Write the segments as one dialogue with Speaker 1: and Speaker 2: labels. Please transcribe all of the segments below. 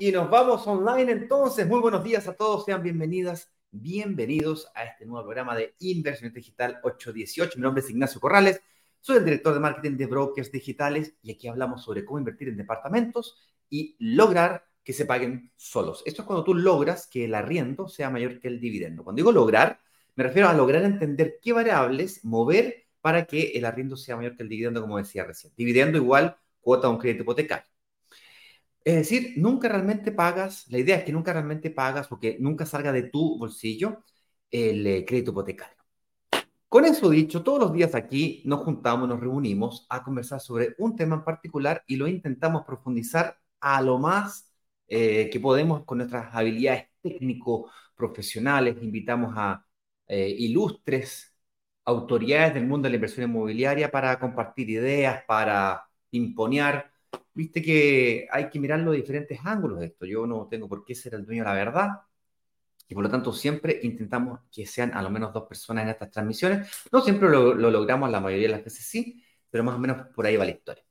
Speaker 1: Y nos vamos online entonces. Muy buenos días a todos, sean bienvenidas, bienvenidos a este nuevo programa de Inversión Digital 818. Mi nombre es Ignacio Corrales, soy el director de marketing de Brokers Digitales y aquí hablamos sobre cómo invertir en departamentos y lograr que se paguen solos. Esto es cuando tú logras que el arriendo sea mayor que el dividendo. Cuando digo lograr, me refiero a lograr entender qué variables mover para que el arriendo sea mayor que el dividendo, como decía recién. Dividendo igual cuota de un crédito hipotecario. Es decir, nunca realmente pagas, la idea es que nunca realmente pagas porque nunca salga de tu bolsillo el eh, crédito hipotecario. Con eso dicho, todos los días aquí nos juntamos, nos reunimos a conversar sobre un tema en particular y lo intentamos profundizar a lo más eh, que podemos con nuestras habilidades técnico-profesionales. Invitamos a eh, ilustres autoridades del mundo de la inversión inmobiliaria para compartir ideas, para imponer viste que hay que mirarlo de diferentes ángulos de esto. Yo no tengo por qué ser el dueño de la verdad. Y por lo tanto, siempre intentamos que sean a lo menos dos personas en estas transmisiones. No siempre lo, logramos, la mayoría de las veces sí, pero más o menos por ahí va la historia.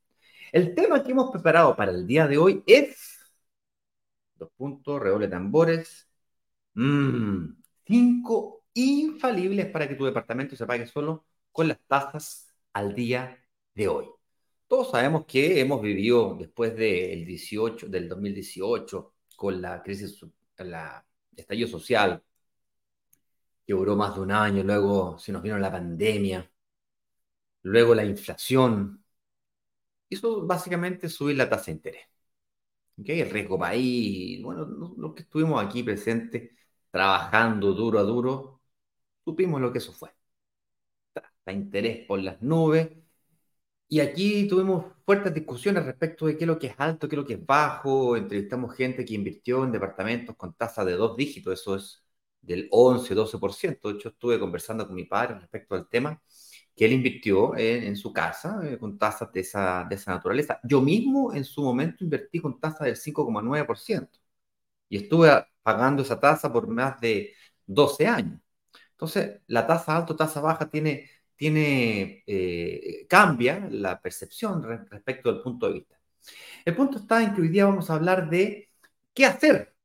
Speaker 1: El tema que hemos preparado para el día de hoy es. Dos puntos, redoble tambores. Mm, cinco infalibles para que tu departamento se pague solo con las tasas al día de hoy. Todos sabemos que hemos vivido después del 18, del 2018, con la crisis, la estallido social, que duró más de un año, luego se nos vino la pandemia, luego la inflación. Eso básicamente subir la tasa de interés. El riesgo país, bueno, los que estuvimos aquí presentes, trabajando duro a duro, supimos lo que eso fue. Tasa interés por las nubes y aquí tuvimos fuertes discusiones respecto de qué es lo que es alto, qué es lo que es bajo. Entrevistamos gente que invirtió en departamentos con tasa de dos dígitos, eso es del 11, 12%. De hecho, estuve conversando con mi padre respecto al tema, que él invirtió en, su casa eh, con tasas de esa, de esa naturaleza. Yo mismo en su momento invertí con tasa del 5,9% y estuve pagando esa tasa por más de 12 años. Entonces, la tasa alta, tasa baja tiene tiene, eh, cambia la percepción respecto del punto de vista. El punto está en que hoy día vamos a hablar de qué hacer,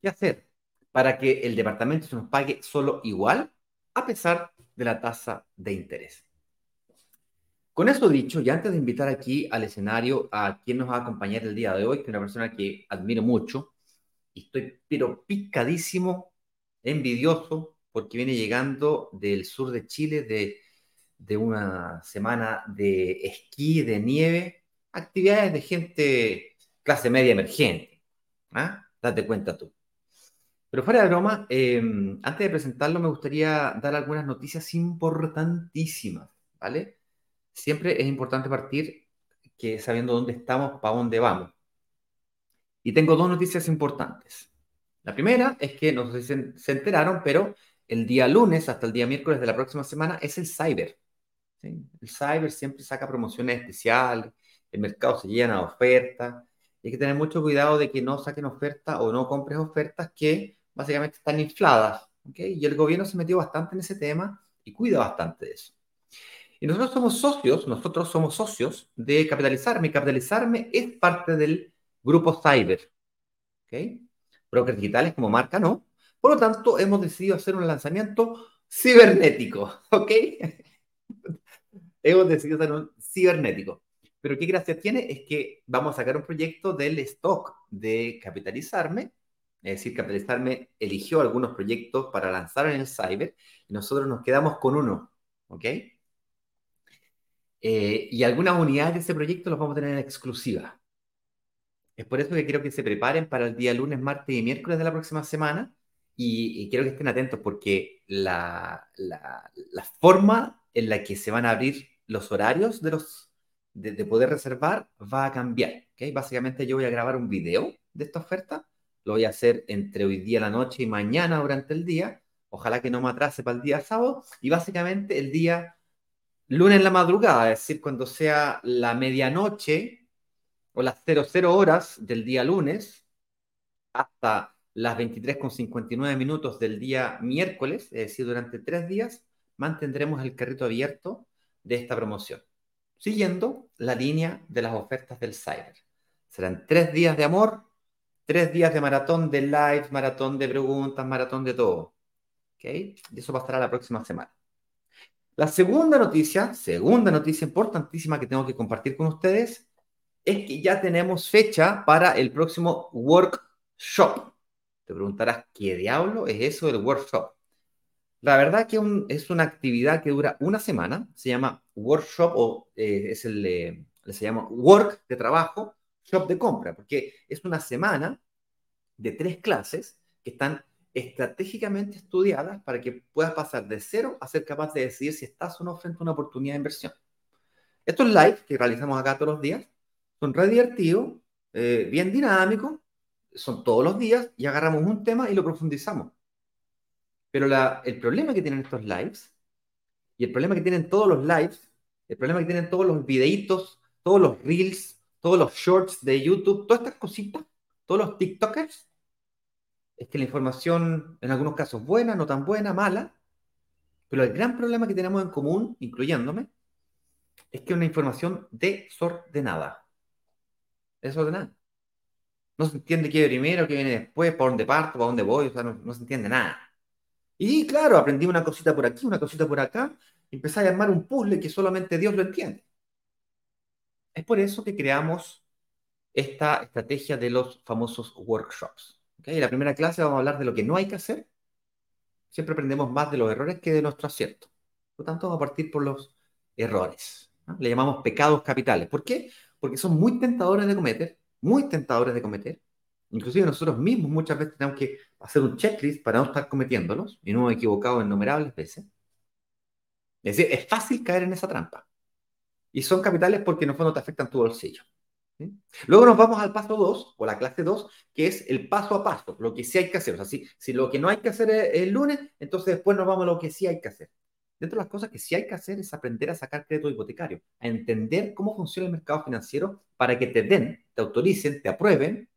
Speaker 1: qué hacer para que el departamento se nos pague solo igual a pesar de la tasa de interés. Con eso dicho, y antes de invitar aquí al escenario a quien nos va a acompañar el día de hoy, que es una persona que admiro mucho, y estoy pero picadísimo, envidioso, porque viene llegando del sur de Chile de, de una semana de esquí, de nieve, actividades de gente clase media emergente. ¿ah? Date cuenta tú. Pero fuera de broma, em, antes de presentarlo me gustaría dar algunas noticias importantísimas, ¿vale? Siempre es importante partir que sabiendo dónde estamos, para dónde vamos. Y tengo dos noticias importantes. La primera es que no sé si se enteraron, pero el día lunes hasta el día miércoles de la próxima semana es el Cyber. El Cyber siempre saca promociones especiales, el mercado se llena de ofertas. Hay que tener mucho cuidado de que no saquen ofertas o no compres ofertas que básicamente están infladas. Y el gobierno se metió bastante en ese tema y cuida bastante de eso. Y nosotros somos socios, nosotros somos socios de Capitalizarme. Capitalizarme es parte del grupo Cyber. ¿okay? Brokers digitales como marca, ¿no? Por lo tanto, hemos decidido hacer un lanzamiento cibernético, ¿ok? hemos decidido hacer un cibernético. Pero qué gracia tiene es que vamos a sacar un proyecto del stock de capitalizarme. Es decir, capitalizarme eligió algunos proyectos para lanzar en el cyber y nosotros nos quedamos con uno, ¿ok? Eh, y algunas unidades de ese proyecto los vamos a tener en exclusiva. Es por eso que quiero que se preparen para el día lunes, martes y miércoles de la próxima semana y, quiero que estén atentos porque la, la, forma en la que se van a abrir los horarios de, los, de, poder reservar va a cambiar. ¿okay? Básicamente yo voy a grabar un video de esta oferta, lo voy a hacer entre hoy día, la noche y mañana durante el día, ojalá que no me atrase para el día sábado, y básicamente el día lunes en la madrugada, es decir, cuando sea la medianoche o las 00 horas del día lunes hasta las 23.59 minutos del día miércoles, es decir, durante tres días, mantendremos el carrito abierto de esta promoción, siguiendo la línea de las ofertas del Cyber. Serán tres días de amor, tres días de maratón de live, maratón de preguntas, maratón de todo. ¿Ok? Y eso pasará la próxima semana. La segunda noticia, segunda noticia importantísima que tengo que compartir con ustedes, es que ya tenemos fecha para el próximo workshop. Te preguntarás, ¿qué diablo es eso del workshop? La verdad que es una actividad que dura una semana, se llama workshop o eh, es el, eh, se llama work de trabajo, shop de compra, porque es una semana de tres clases que están estratégicamente estudiadas para que puedas pasar de cero a ser capaz de decidir si estás o no frente a una oportunidad de inversión. Estos live que realizamos acá todos los días son re divertidos, eh, bien dinámicos, son todos los días y agarramos un tema y lo profundizamos. Pero la, el problema que tienen estos lives y el problema que tienen todos los lives, el problema que tienen todos los videitos, todos los reels, todos los shorts de YouTube, todas estas cositas, todos los TikTokers, es que la información en algunos casos buena, no tan buena, mala, pero el gran problema que tenemos en común, incluyéndome, es que es una información desordenada. Desordenada. No se entiende qué primero, qué viene después, por dónde parto, por dónde voy, o sea, no, se entiende nada. Y claro, aprendí una cosita por aquí, una cosita por acá, y empecé a armar un puzzle que solamente Dios lo entiende. Es por eso que creamos esta estrategia de los famosos workshops. En la primera clase vamos a hablar de lo que no hay que hacer. Siempre aprendemos más de los errores que de nuestro acierto. Por lo tanto, vamos a partir por los errores. Le llamamos pecados capitales. ¿Por qué? Porque son muy tentadores de cometer, muy tentadores de cometer. Inclusive nosotros mismos muchas veces tenemos que hacer un checklist para no estar cometiéndolos, y no hemos equivocado innumerables veces. Es decir, es fácil caer en esa trampa. Y son capitales porque en el fondo te afectan tu bolsillo. Luego nos vamos al paso 2, o la clase 2, que es el paso a paso, lo que sí hay que hacer. O sea, si, si lo que no hay que hacer es el lunes, entonces después nos vamos a lo que sí hay que hacer. Dentro de las cosas que sí hay que hacer es aprender a sacar crédito hipotecario, a entender cómo funciona el mercado financiero para que te den, te autoricen, te aprueben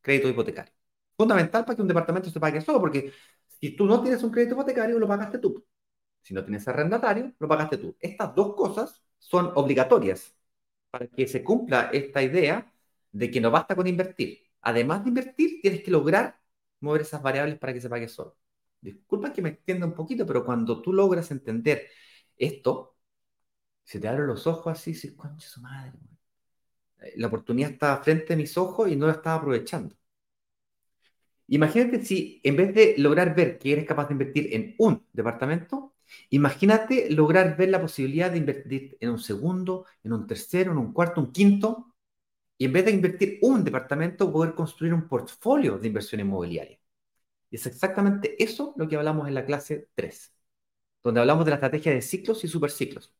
Speaker 1: crédito hipotecario. Fundamental para que un departamento se pague solo, porque si tú no tienes un crédito hipotecario, lo pagaste tú. Si no tienes arrendatario, lo pagaste tú. Estas dos cosas son obligatorias para que se cumpla esta idea de que no basta con invertir. Además de invertir, tienes que lograr mover esas variables para que se pague solo. Disculpa que me extienda un poquito, pero cuando tú logras entender esto, se te abren los ojos así, si concha su madre. La oportunidad está frente a mis ojos y no la estaba aprovechando. Imagínate si en vez de lograr ver que eres capaz de invertir en un departamento, Imagínate lograr ver la posibilidad de invertir en un segundo, en un tercero, en un cuarto, un quinto, y en vez de invertir un departamento, poder construir un portfolio de inversión inmobiliaria. Y es exactamente eso lo que hablamos en la clase 3, donde hablamos de la estrategia de ciclos y superciclos.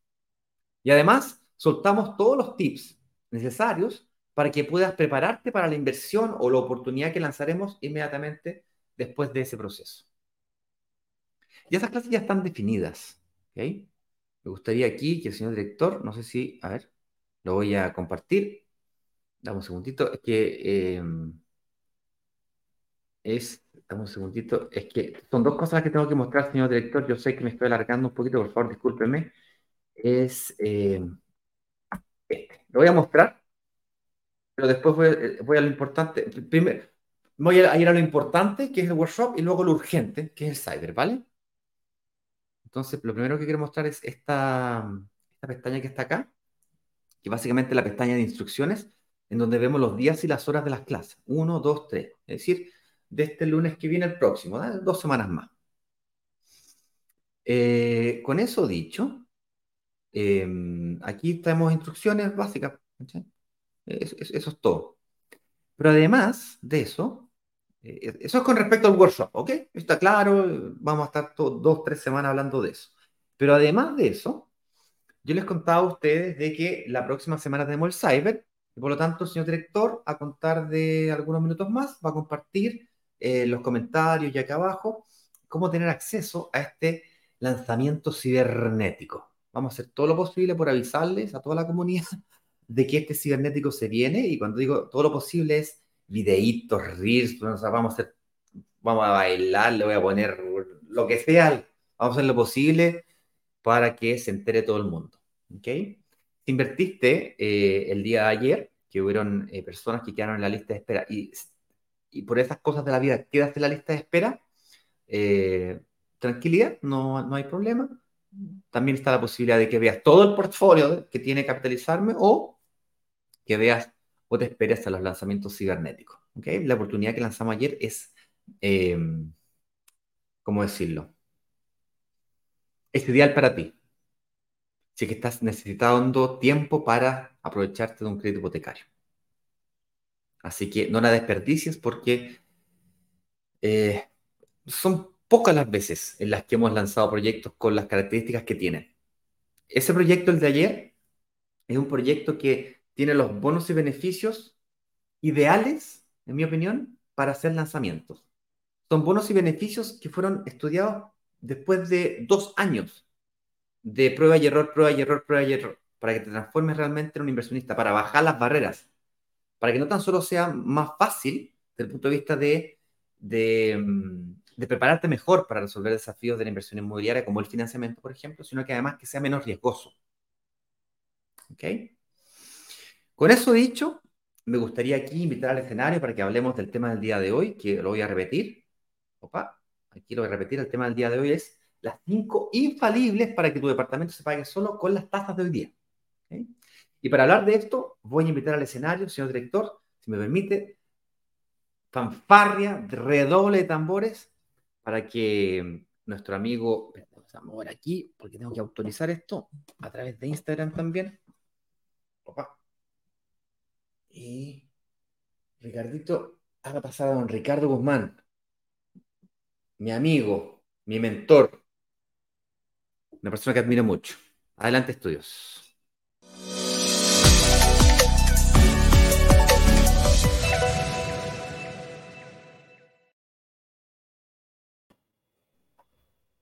Speaker 1: Y además, soltamos todos los tips necesarios para que puedas prepararte para la inversión o la oportunidad que lanzaremos inmediatamente después de ese proceso. Y esas clases ya están definidas. Me gustaría aquí que el señor director, no sé si, a ver, lo voy a compartir. Dame un segundito, es que em, es, dame un segundito, es que son dos cosas que tengo que mostrar, señor director. Yo sé que me estoy alargando un poquito, por favor, discúlpeme. Es em, este. Lo voy a mostrar, pero después voy, eh, voy a lo importante. Primero, voy a ir a lo importante, que es el workshop, y luego lo urgente, que es el cyber, ¿vale? Entonces, lo primero que quiero mostrar es esta, esta pestaña que está acá, que básicamente es la pestaña de instrucciones, en donde vemos los días y las horas de las clases. Uno, dos, tres. Es decir, de este lunes que viene el próximo, dos semanas más. Eh, con eso dicho, em, aquí tenemos instrucciones básicas. eso es todo. Pero además de eso, eh, eso es con respecto al workshop, ¿ok? Está claro, vamos a estar dos, tres semanas hablando de eso. Pero además de eso, yo les contaba a ustedes de que la próxima semana tenemos el Cyber, y por lo tanto el señor director, a contar de algunos minutos más, va a compartir eh, los comentarios y acá abajo cómo tener acceso a este lanzamiento cibernético. vamos a hacer todo lo posible por avisarles a toda la comunidad de que este cibernético se viene. Y cuando digo todo lo posible es videitos, reels, vamos a hacer, vamos a bailar, le voy a poner lo que sea, vamos a hacer lo posible para que se entere todo el mundo. ¿Ok? Invertiste eh, el día de ayer, que hubieron eh, personas que quedaron en la lista de espera y, y por esas cosas de la vida quedaste en la lista de espera, eh, tranquilidad, no, no hay problema. También está la posibilidad de que veas todo el portfolio que tiene Capitalizarme o que veas o te esperes a los lanzamientos cibernéticos. ¿okay? La oportunidad que lanzamos ayer es, eh, ¿cómo decirlo? Es ideal para ti. Si es que estás necesitando tiempo para aprovecharte de un crédito hipotecario. Así que no la desperdicies porque eh, son pocas las veces en las que hemos lanzado proyectos con las características que tienen. Ese proyecto, el de ayer, es un proyecto que tiene los bonos y beneficios ideales, en mi opinión, para hacer lanzamientos. Son bonos y beneficios que fueron estudiados después de dos años de prueba y error, prueba y error, prueba y error, para que te transformes realmente en un inversionista, para bajar las barreras, para que no tan solo sea más fácil desde el punto de vista mm, de prepararte mejor para resolver desafíos de la inversión inmobiliaria, como el financiamiento, por ejemplo, sino que además que sea menos riesgoso. ¿Ok? Con eso dicho, me gustaría aquí invitar al escenario para que hablemos del tema del día de hoy, que lo voy a repetir. Opa, aquí lo voy a repetir. El tema del día de hoy es las cinco infalibles para que tu departamento se pague solo con las tasas de hoy día. ¿Okay? Y para hablar de esto, voy a invitar al escenario, señor director, si me permite, fanfarria, redoble de tambores, para que nuestro amigo, vamos a mover aquí porque tengo que autorizar esto a través de Instagram también. Opa. Y Ricardito, haga pasar a don Ricardo Guzmán, mi amigo, mi mentor, una persona que admiro mucho. Adelante, estudios.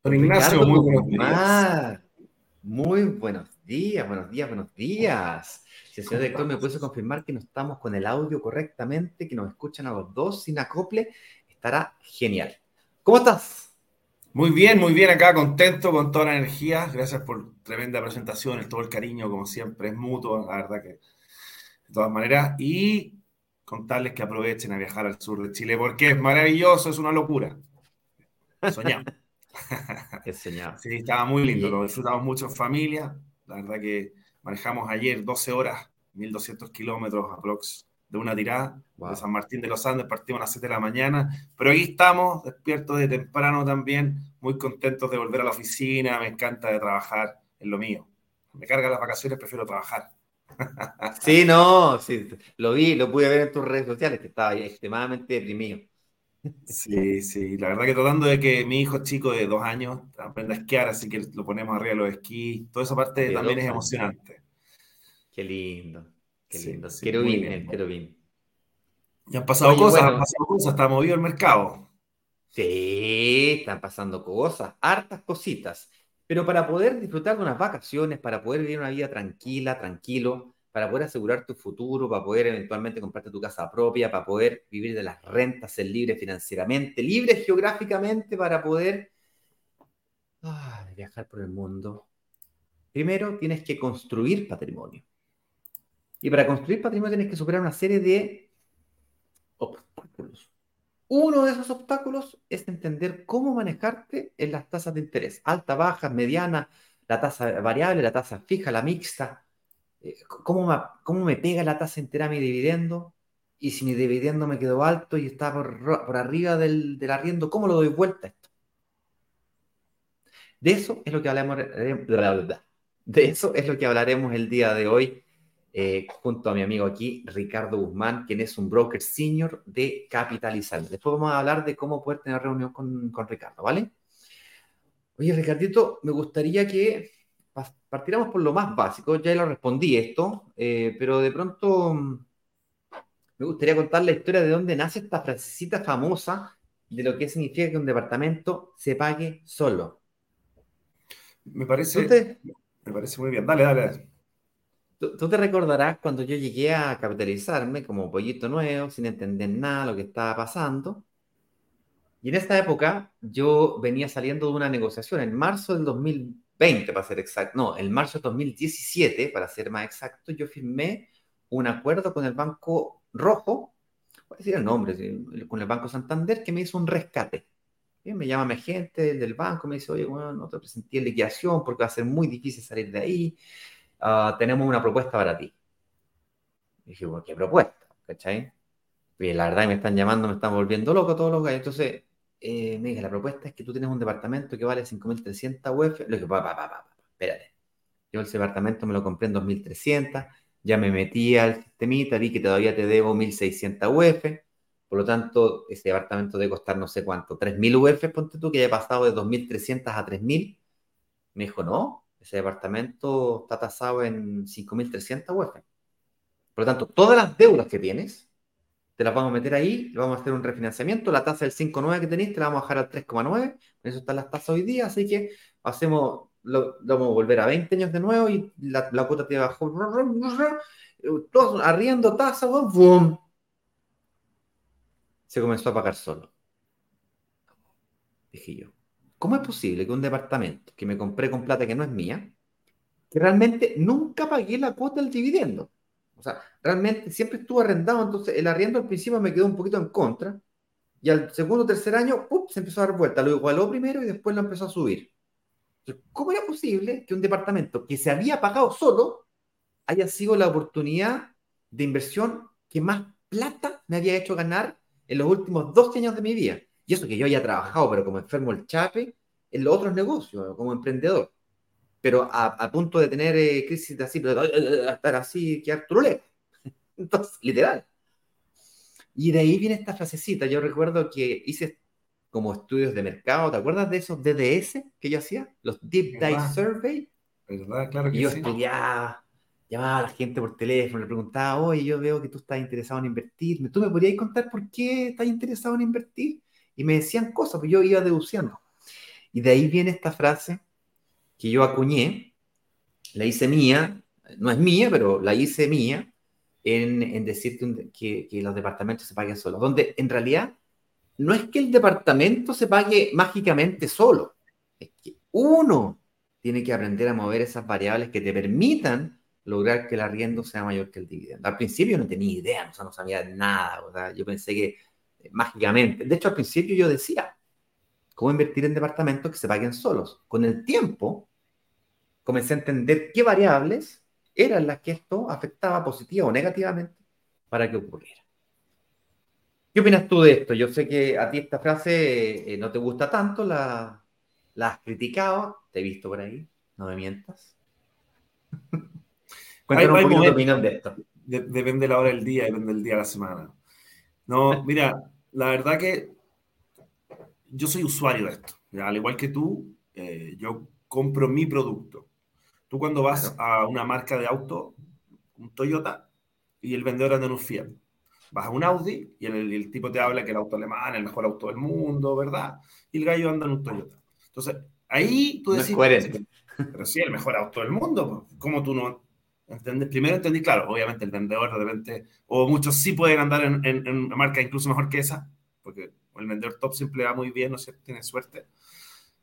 Speaker 2: Don Ignacio, muy buenos días.
Speaker 1: Muy buenos días, buenos días, buenos días. Si el señor director me puede confirmar que no estamos con el audio correctamente, que nos escuchan a los dos sin acople, estará genial. ¿Cómo estás?
Speaker 2: Muy bien, muy bien acá, contento con toda la energía. Gracias por tremenda presentación, todo el cariño, como siempre, es mutuo, la verdad que de todas maneras. Y contarles que aprovechen a viajar al sur de Chile porque es maravilloso, es una locura. Soñamos.
Speaker 1: Enseñado.
Speaker 2: Sí, estaba muy lindo, lo disfrutamos mucho en familia. La verdad que manejamos ayer 12 horas, 1200 kilómetros aprox de una tirada wow. de San Martín de los Andes, partimos a las 7 de la mañana, pero aquí estamos, despiertos de temprano también, muy contentos de volver a la oficina, me encanta de trabajar en lo mío. Me cargan las vacaciones, prefiero trabajar.
Speaker 1: Sí, no, sí, lo vi, lo pude ver en tus redes sociales, que estaba extremadamente deprimido.
Speaker 2: Sí, sí, la verdad que tratando de que mi hijo chico de dos años aprenda a esquiar, así que lo ponemos arriba de los esquís, toda esa parte también es emocionante.
Speaker 1: Qué lindo, qué lindo. Sí, quiero bien, el querubín.
Speaker 2: Y han pasado Oye, cosas, bueno, han pasado cosas, está movido el mercado.
Speaker 1: Sí, están pasando cosas, hartas cositas. Pero para poder disfrutar de unas vacaciones, para poder vivir una vida tranquila, tranquilo, para poder asegurar tu futuro, para poder eventualmente comprarte tu casa propia, para poder vivir de las rentas, ser libre financieramente, libre geográficamente, para poder ah, viajar por el mundo. Primero tienes que construir patrimonio. Y para construir patrimonio tienes que superar una serie de obstáculos. Uno de esos obstáculos es entender cómo manejarte en las tasas de interés, alta, baja, mediana, la tasa variable, la tasa fija, la mixta, ¿Cómo me, ¿Cómo me pega la tasa entera mi dividendo? Y si mi dividendo me quedó alto y está por, arriba del, del, arriendo, ¿cómo lo doy vuelta a esto? De eso es lo que hablaremos, de eso es lo que hablaremos el día de hoy eh, junto a mi amigo aquí, Ricardo Guzmán, quien es un broker senior de Capitalizar. Después vamos a hablar de cómo poder tener reunión con, con Ricardo, ¿vale? Oye, Ricardito, me gustaría que partiremos por lo más básico, ya lo respondí esto, eh, pero de pronto mm, me gustaría contar la historia de dónde nace esta frasecita famosa de lo que significa que un departamento se pague solo.
Speaker 2: Me parece, Me parece muy bien. Dale, dale.
Speaker 1: Tú, te recordarás cuando yo llegué a capitalizarme como pollito nuevo, sin entender nada de lo que estaba pasando. Y en esta época yo venía saliendo de una negociación en marzo del 2020, para ser exacto, no, en marzo del 2017, para ser más exacto, yo firmé un acuerdo con el Banco Rojo, voy a decir el nombre, con el Banco Santander, que me hizo un rescate. me llama mi agente del banco, me dice, oye, bueno, no te presenté liquidación porque va a ser muy difícil salir de ahí. Ah, tenemos una propuesta para ti. Y dije, bueno, ¿qué propuesta? ¿Cachai? Y la verdad me están llamando, me están volviendo loco todos los gallos. Entonces, eh, me dije, la propuesta es que tú tienes un departamento que vale 5.300 UF. Le dije, pa, pa, pa, pa, espérate. Yo ese departamento me lo compré en 2.300 ya me metí al sistemita, vi que todavía te debo 1.600 UF, por lo tanto, ese departamento debe costar no sé cuánto, 3.000 UF, ponte tú, que haya pasado de 2.300 a 3.000. Me dijo, no, ese departamento está tasado en 5.300 UF. Por lo tanto, todas las deudas que tienes, te las vamos a meter ahí, vamos a hacer un refinanciamiento, la tasa del 5,9 que tenéis, te la vamos a bajar al 3,9, eso están las tasas hoy día, así que hacemos lo, vamos a volver a 20 años de nuevo y la, cuota te bajó, todo arriendo, tasa, se comenzó a pagar solo. Dije yo, ¿cómo es posible que un departamento que me compré con plata que no es mía, que realmente nunca pagué la cuota del dividendo? O sea, realmente siempre estuvo arrendado, entonces el arriendo al principio me quedó un poquito en contra, y al segundo o tercer año, se empezó a dar vuelta, lo igualó primero y después lo empezó a subir. ¿Cómo era posible que un departamento que se había pagado solo haya sido la oportunidad de inversión que más plata me había hecho ganar en los últimos 12 años de mi vida? Y eso que yo había trabajado, pero como enfermo el chape, en los otros negocios, como emprendedor. Pero a, punto de tener eh, crisis de así, estar así, que turulé. Entonces, literal. Y de ahí viene esta frasecita. Yo recuerdo que hice como estudios de mercado. ¿Te acuerdas de esos DDS que yo hacía? Los Deep Dive Survey.
Speaker 2: Claro que
Speaker 1: y yo estudiaba, llamaba a la gente por teléfono, le preguntaba, oye, yo veo que tú estás interesado en invertir. ¿Tú me podrías contar por qué estás interesado en invertir? Y me decían cosas, pues yo iba deduciendo. Y de ahí viene esta frase que yo acuñé, la hice mía, no es mía, pero la hice mía, en, en decirte que, que, los departamentos se paguen solos, donde en realidad no es que el departamento se pague mágicamente solo, es que uno tiene que aprender a mover esas variables que te permitan lograr que el arriendo sea mayor que el dividendo. Al principio no tenía idea, no sabía nada, yo pensé que eh, mágicamente, de hecho al principio yo decía, ¿cómo invertir en departamentos que se paguen solos? Con el tiempo comencé a entender qué variables eran las que esto afectaba positiva o negativamente para que ocurriera. ¿Qué opinas tú de esto? Yo sé que a ti esta frase eh, no te gusta tanto, la, has criticado, te he visto por ahí, no me mientas.
Speaker 2: Cuéntanos un poquito tu opinión de esto. depende la hora del día, depende del día de la semana. No, mira, la verdad que yo soy usuario de esto. Al igual que tú, eh, yo compro mi producto. Tú cuando vas a una marca de auto, un Toyota, y el vendedor anda en un Fiat vas a un Audi y el, tipo te habla que el auto alemán es el mejor auto del mundo, ¿verdad? Y el gallo anda en un Toyota. Entonces, ahí tú decís, pero sí, el mejor auto del mundo, ¿cómo tú no? ¿Entiendes? Primero entendí, claro, obviamente el vendedor de repente, o muchos sí pueden andar en, en, en una marca incluso mejor que esa, porque el vendedor top siempre va muy bien, no sé, tiene suerte,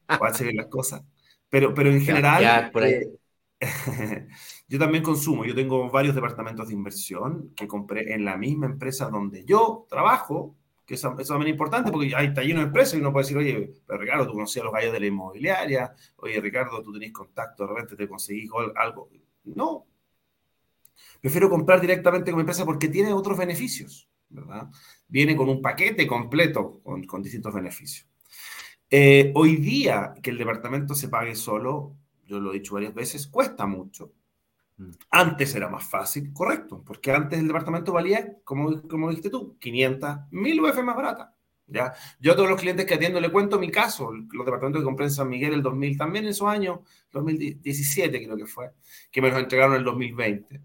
Speaker 2: puede hacer las cosas. Pero, pero en general, por ahí. Eh, yo también consumo, yo tengo varios departamentos de inversión que compré en la misma empresa donde yo trabajo, que eso, es también importante porque hay, está lleno de empresas y uno puede decir, oye, pero Ricardo, tú conocías a los gallos de la inmobiliaria, oye, Ricardo, tú tenés contacto, de repente te conseguí algo. No. Prefiero comprar directamente con mi empresa porque tiene otros beneficios, ¿verdad? Viene con un paquete completo con, con distintos beneficios. Eh, hoy día que el departamento se pague solo, yo lo he dicho varias veces, cuesta mucho. Mm. Antes era más fácil, correcto, porque antes el departamento valía, como, como dijiste tú, 500, 1000 UF más barata. ¿ya? Yo a todos los clientes que atiendo le cuento mi caso, los departamentos que compré en San Miguel el 2000, también en esos años, 2017 creo que fue, que me los entregaron en el 2020.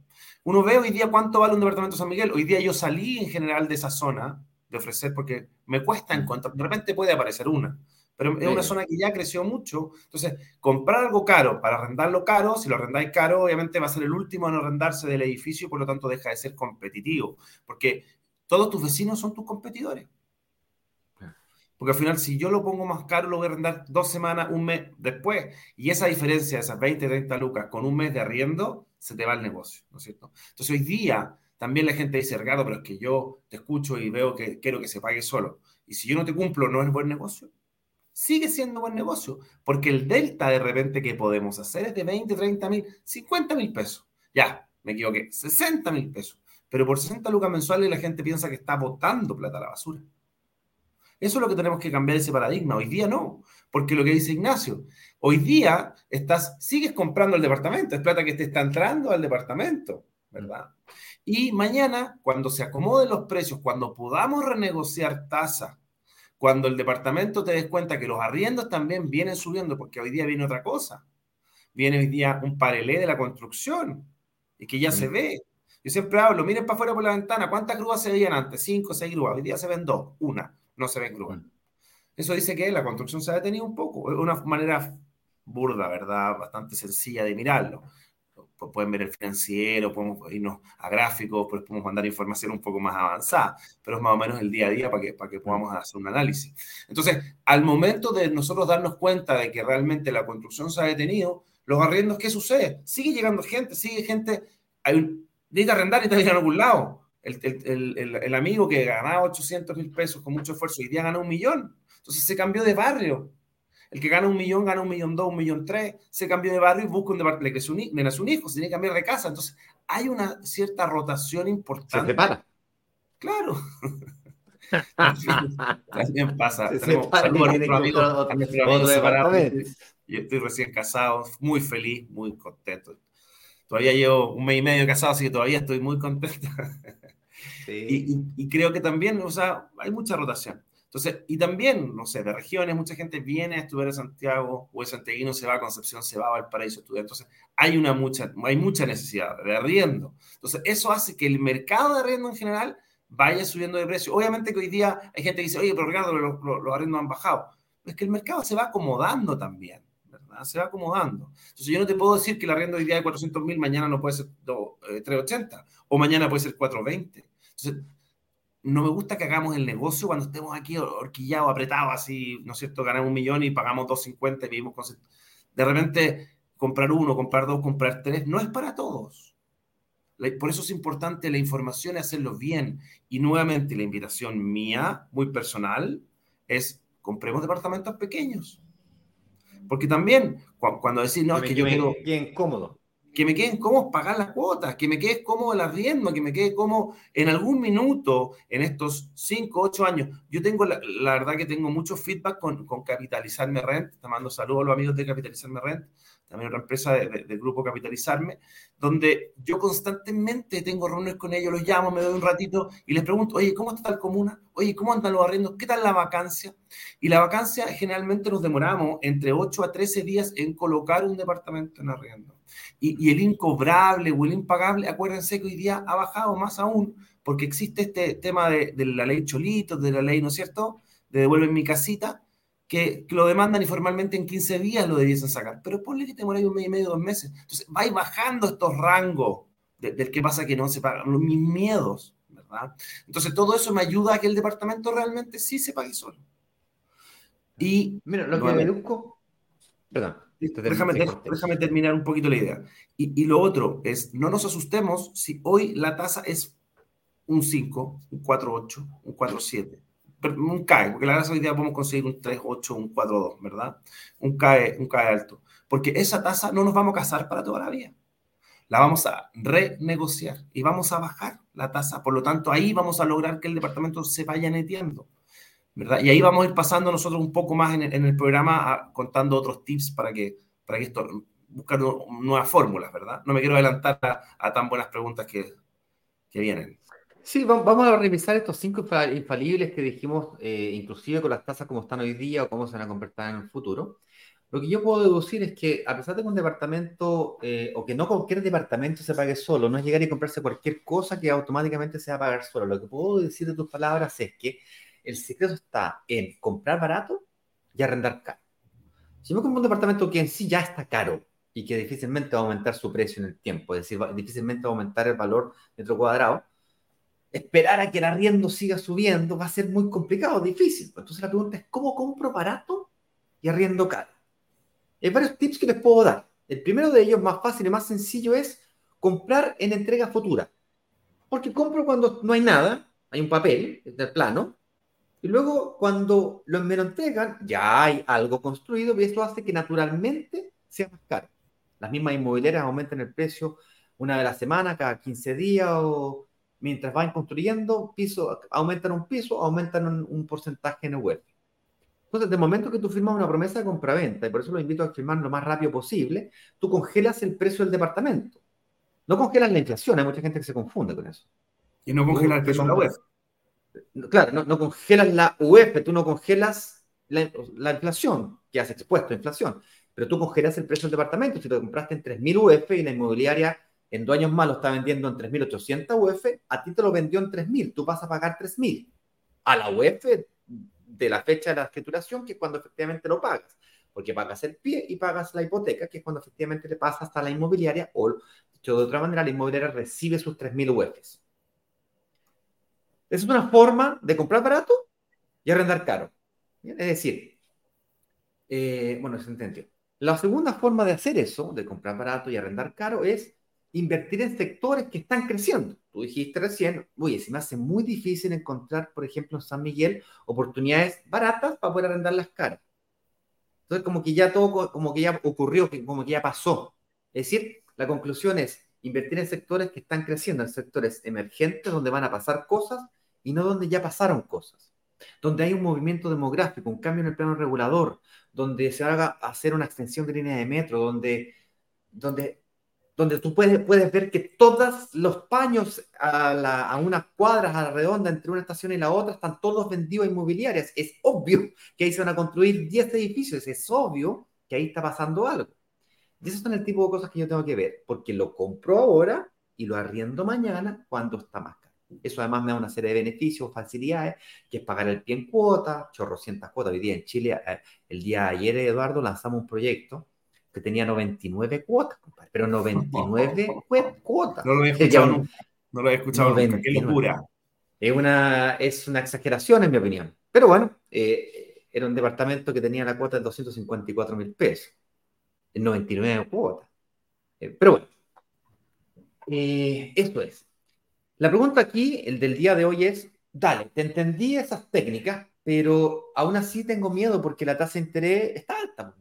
Speaker 2: Uno ve hoy día cuánto vale un departamento en San Miguel. Hoy día yo salí en general de esa zona de ofrecer porque me cuesta encontrar, de repente puede aparecer una, pero es una zona que ya creció mucho. Entonces, comprar algo caro para arrendarlo caro, si lo arrendáis caro, obviamente va a ser el último en arrendarse del edificio, por lo tanto deja de ser competitivo, porque todos tus vecinos son tus competidores. Porque al final, si yo lo pongo más caro, lo voy a arrendar dos semanas, un mes después. Y esa diferencia, esas 20, 30 lucas con un mes de arriendo, se te va el negocio, ¿no es cierto? Entonces, hoy día también la gente dice, Ricardo, pero es que yo te escucho y veo que quiero que se pague solo. Y si yo no te cumplo, ¿no es buen negocio? Sigue siendo buen negocio, porque el delta de repente que podemos hacer es de 20, 30 mil, 50 mil pesos. Ya, me equivoqué, 60 mil pesos. Pero por 60 lucas mensuales la gente piensa que está botando plata a la basura. Eso es lo que tenemos que cambiar ese paradigma. Hoy día no, porque lo que dice Ignacio, hoy día estás, sigues comprando el departamento, es plata que te está entrando al departamento, ¿verdad? Y mañana, cuando se acomoden los precios, cuando podamos renegociar tasa, cuando el departamento te des cuenta que los arriendos también vienen subiendo, porque hoy día viene otra cosa, viene hoy día un parelé de la construcción y que ya se ve. Yo siempre hablo, miren para afuera por la ventana, ¿cuántas grúas se veían antes? Cinco, seis grúas, hoy día se ven dos, una no se ven grúas. Eso dice que la construcción se ha detenido un poco. Es una manera burda, ¿verdad? Bastante sencilla de mirarlo. Pueden ver el financiero, podemos irnos a gráficos, pues podemos mandar información un poco más avanzada, pero es más o menos el día a día para que, para que podamos hacer un análisis. Entonces, al momento de nosotros darnos cuenta de que realmente la construcción se ha detenido, los arriendos, ¿qué sucede? Sigue llegando gente, sigue gente, hay un, que arrendar y te a algún lado el, amigo que ganaba 800 mil pesos con mucho esfuerzo, hoy día gana un millón. Entonces se cambió de barrio. El que gana un millón, gana un millón dos, un millón tres, se cambió de barrio y busca un departamento, le, un, le nace un hijo, se tiene que cambiar de casa. Entonces hay una cierta rotación importante. Se
Speaker 1: separa.
Speaker 2: Claro. también pasa. Tenemos saludos a nuestro amigo, a nuestro Yo estoy recién casado, muy feliz, muy contento. Todavía llevo un mes y medio casado, así que todavía estoy muy contento. Y, creo que también, o sea, hay mucha rotación. Entonces, y también, no sé, de regiones, mucha gente viene a estudiar en Santiago, o de Santiago se va a Concepción, se va a Valparaíso a estudiar. Entonces, hay, una mucha, hay mucha necesidad de arriendo. Entonces, eso hace que el mercado de arriendo en general vaya subiendo de precio. Obviamente que hoy día hay gente que dice, oye, pero Ricardo, los, los, arriendos han bajado. Es que el mercado se va acomodando también, ¿verdad? Se va acomodando. Entonces, yo no te puedo decir que el arriendo hoy día de 400 mil, mañana no puede ser 380, eh, o mañana puede ser 420. Entonces, no me gusta que hagamos el negocio cuando estemos aquí horquillados, apretados, así, ¿no es cierto? Ganamos un millón y pagamos 250 y vivimos con... De repente, comprar uno, comprar dos, comprar tres, no es para todos. Por eso es importante la información y hacerlo bien. Y nuevamente, la invitación mía, muy personal, es compremos departamentos pequeños. Porque también, cuando decís, no, es que yo quiero...
Speaker 1: Bien cómodo
Speaker 2: que me queden cómodos pagar las cuotas, que me quede cómodo el arriendo, que me quede cómodo en algún minuto en estos 5, 8 años. Yo tengo, la, verdad que tengo mucho feedback con, Capitalizarme Rent, te mando saludos a los amigos de Capitalizarme Rent, también otra empresa del grupo Capitalizarme, donde yo constantemente tengo reuniones con ellos, los llamo, me doy un ratito y les pregunto, oye, ¿cómo está la comuna? Oye, ¿cómo andan los arriendos? ¿Qué tal la vacancia? Y la vacancia generalmente nos demoramos entre 8 a 13 días en colocar un departamento en arriendo. Y, el incobrable o el impagable, acuérdense que hoy día ha bajado más aún, porque existe este tema de, la ley Cholito, de la ley, ¿no es cierto?, de devuelven mi casita, que, lo demandan informalmente en 15 días lo debiesen sacar. Pero ponle que te ahí un mes y medio, dos meses. Entonces, vais bajando estos rangos del que pasa que no se pagan, los, mis miedos, ¿verdad? Entonces, todo eso me ayuda a que el departamento realmente sí se pague solo. Y,
Speaker 1: Mira, lo que me deduzco... Perdón.
Speaker 2: Déjame, déjame, terminar un poquito la idea. Y, y, lo otro es, no nos asustemos si hoy la tasa es un 5, un 4,8, un 4,7. Un CAE, porque la tasa hoy día podemos conseguir un 3,8, un 4,2, ¿verdad? Un CAE, un CAE alto. Porque esa tasa no nos vamos a casar para toda la vida. La vamos a renegociar y vamos a bajar la tasa. Por lo tanto, ahí vamos a lograr que el departamento se vaya neteando. Y ahí vamos a ir pasando nosotros un poco más en el, programa contando otros tips para que, para que esto, buscar nuevas fórmulas, ¿verdad? No me quiero adelantar a, tan buenas preguntas que, que, vienen.
Speaker 1: Sí, vamos a revisar estos cinco infalibles que dijimos, eh, inclusive con las tasas como están hoy día o cómo se van a convertir en el futuro. Lo que yo puedo deducir es que a pesar de que un departamento, eh, o que no cualquier departamento se pague solo, no es llegar y comprarse cualquier cosa que automáticamente se va a pagar solo. Lo que puedo decir de tus palabras es que el secreto está en comprar barato y arrendar caro. Si me compro un departamento que en sí ya está caro y que difícilmente va a aumentar su precio en el tiempo, es decir, difícilmente va a aumentar el valor metro cuadrado, esperar a que el arriendo siga subiendo va a ser muy complicado, difícil. Entonces la pregunta es, ¿cómo compro barato y arriendo caro? Hay varios tips que les puedo dar. El primero de ellos, más fácil y más sencillo, es comprar en entrega futura. Porque compro cuando no hay nada, hay un papel, del plano, y luego cuando lo, me lo entregan, ya hay algo construido y eso hace que naturalmente sea más caro. Las mismas inmobiliarias aumentan el precio una vez a la semana, cada 15 días o mientras van construyendo, piso, aumentan un piso, aumentan un, porcentaje en el web. Entonces, de momento que tú firmas una promesa de compraventa, y por eso lo invito a firmar lo más rápido posible, tú congelas el precio del departamento. No congelas la inflación, hay mucha gente que se confunde con eso.
Speaker 2: Y no congelas el precio de la UEF.
Speaker 1: Claro, no, congelas la UEF, tú no congelas la, la, inflación, que has expuesto a inflación, pero tú congelas el precio del departamento. Si lo compraste en 3.000 UEF y la inmobiliaria en dos años más lo está vendiendo en 3.800 UF, a ti te lo vendió en 3.000, tú vas a pagar 3.000 a la UF de la fecha de la escrituración, que es cuando efectivamente lo pagas, porque pagas el pie y pagas la hipoteca, que es cuando efectivamente le pasa hasta la inmobiliaria, o dicho de otra manera, la inmobiliaria recibe sus 3.000 UFs. Es una forma de comprar barato y arrendar caro. Es decir, eh, bueno, se entendió. La segunda forma de hacer eso, de comprar barato y arrendar caro, es invertir en sectores que están creciendo. Tú dijiste recién, oye, se me hace muy difícil encontrar, por ejemplo, en San Miguel, oportunidades baratas para poder arrendar las caras. Entonces, como que ya todo, como que ya ocurrió, como que ya pasó. Es decir, la conclusión es invertir en sectores que están creciendo, en sectores emergentes donde van a pasar cosas y no donde ya pasaron cosas. Donde hay un movimiento demográfico, un cambio en el plano regulador, donde se haga hacer una extensión de línea de metro, donde, donde donde tú puedes, puedes ver que todos los paños a, la, a unas cuadras a la redonda entre una estación y la otra están todos vendidos a inmobiliarias. Es obvio que ahí se van a construir 10 edificios, es obvio que ahí está pasando algo. Y esos son el tipo de cosas que yo tengo que ver, porque lo compro ahora y lo arriendo mañana cuando está más. Eso además me da una serie de beneficios, facilidades, que es pagar el pie en cuota, chorrocientas cuotas. Hoy día en Chile, eh, el día de ayer, Eduardo, lanzamos un proyecto que tenía 99 cuotas, compadre, pero 99 cuotas.
Speaker 2: No lo he escuchado nunca. No lo he escuchado nunca. Qué locura.
Speaker 1: Es una, es una exageración, en mi opinión. Pero bueno, eh, era un departamento que tenía la cuota de 254 mil pesos. En 99 cuotas. Eh, pero bueno, eh, esto es. La pregunta aquí, el del día de hoy es, dale, te entendí esas técnicas, pero aún así tengo miedo porque la tasa de interés está alta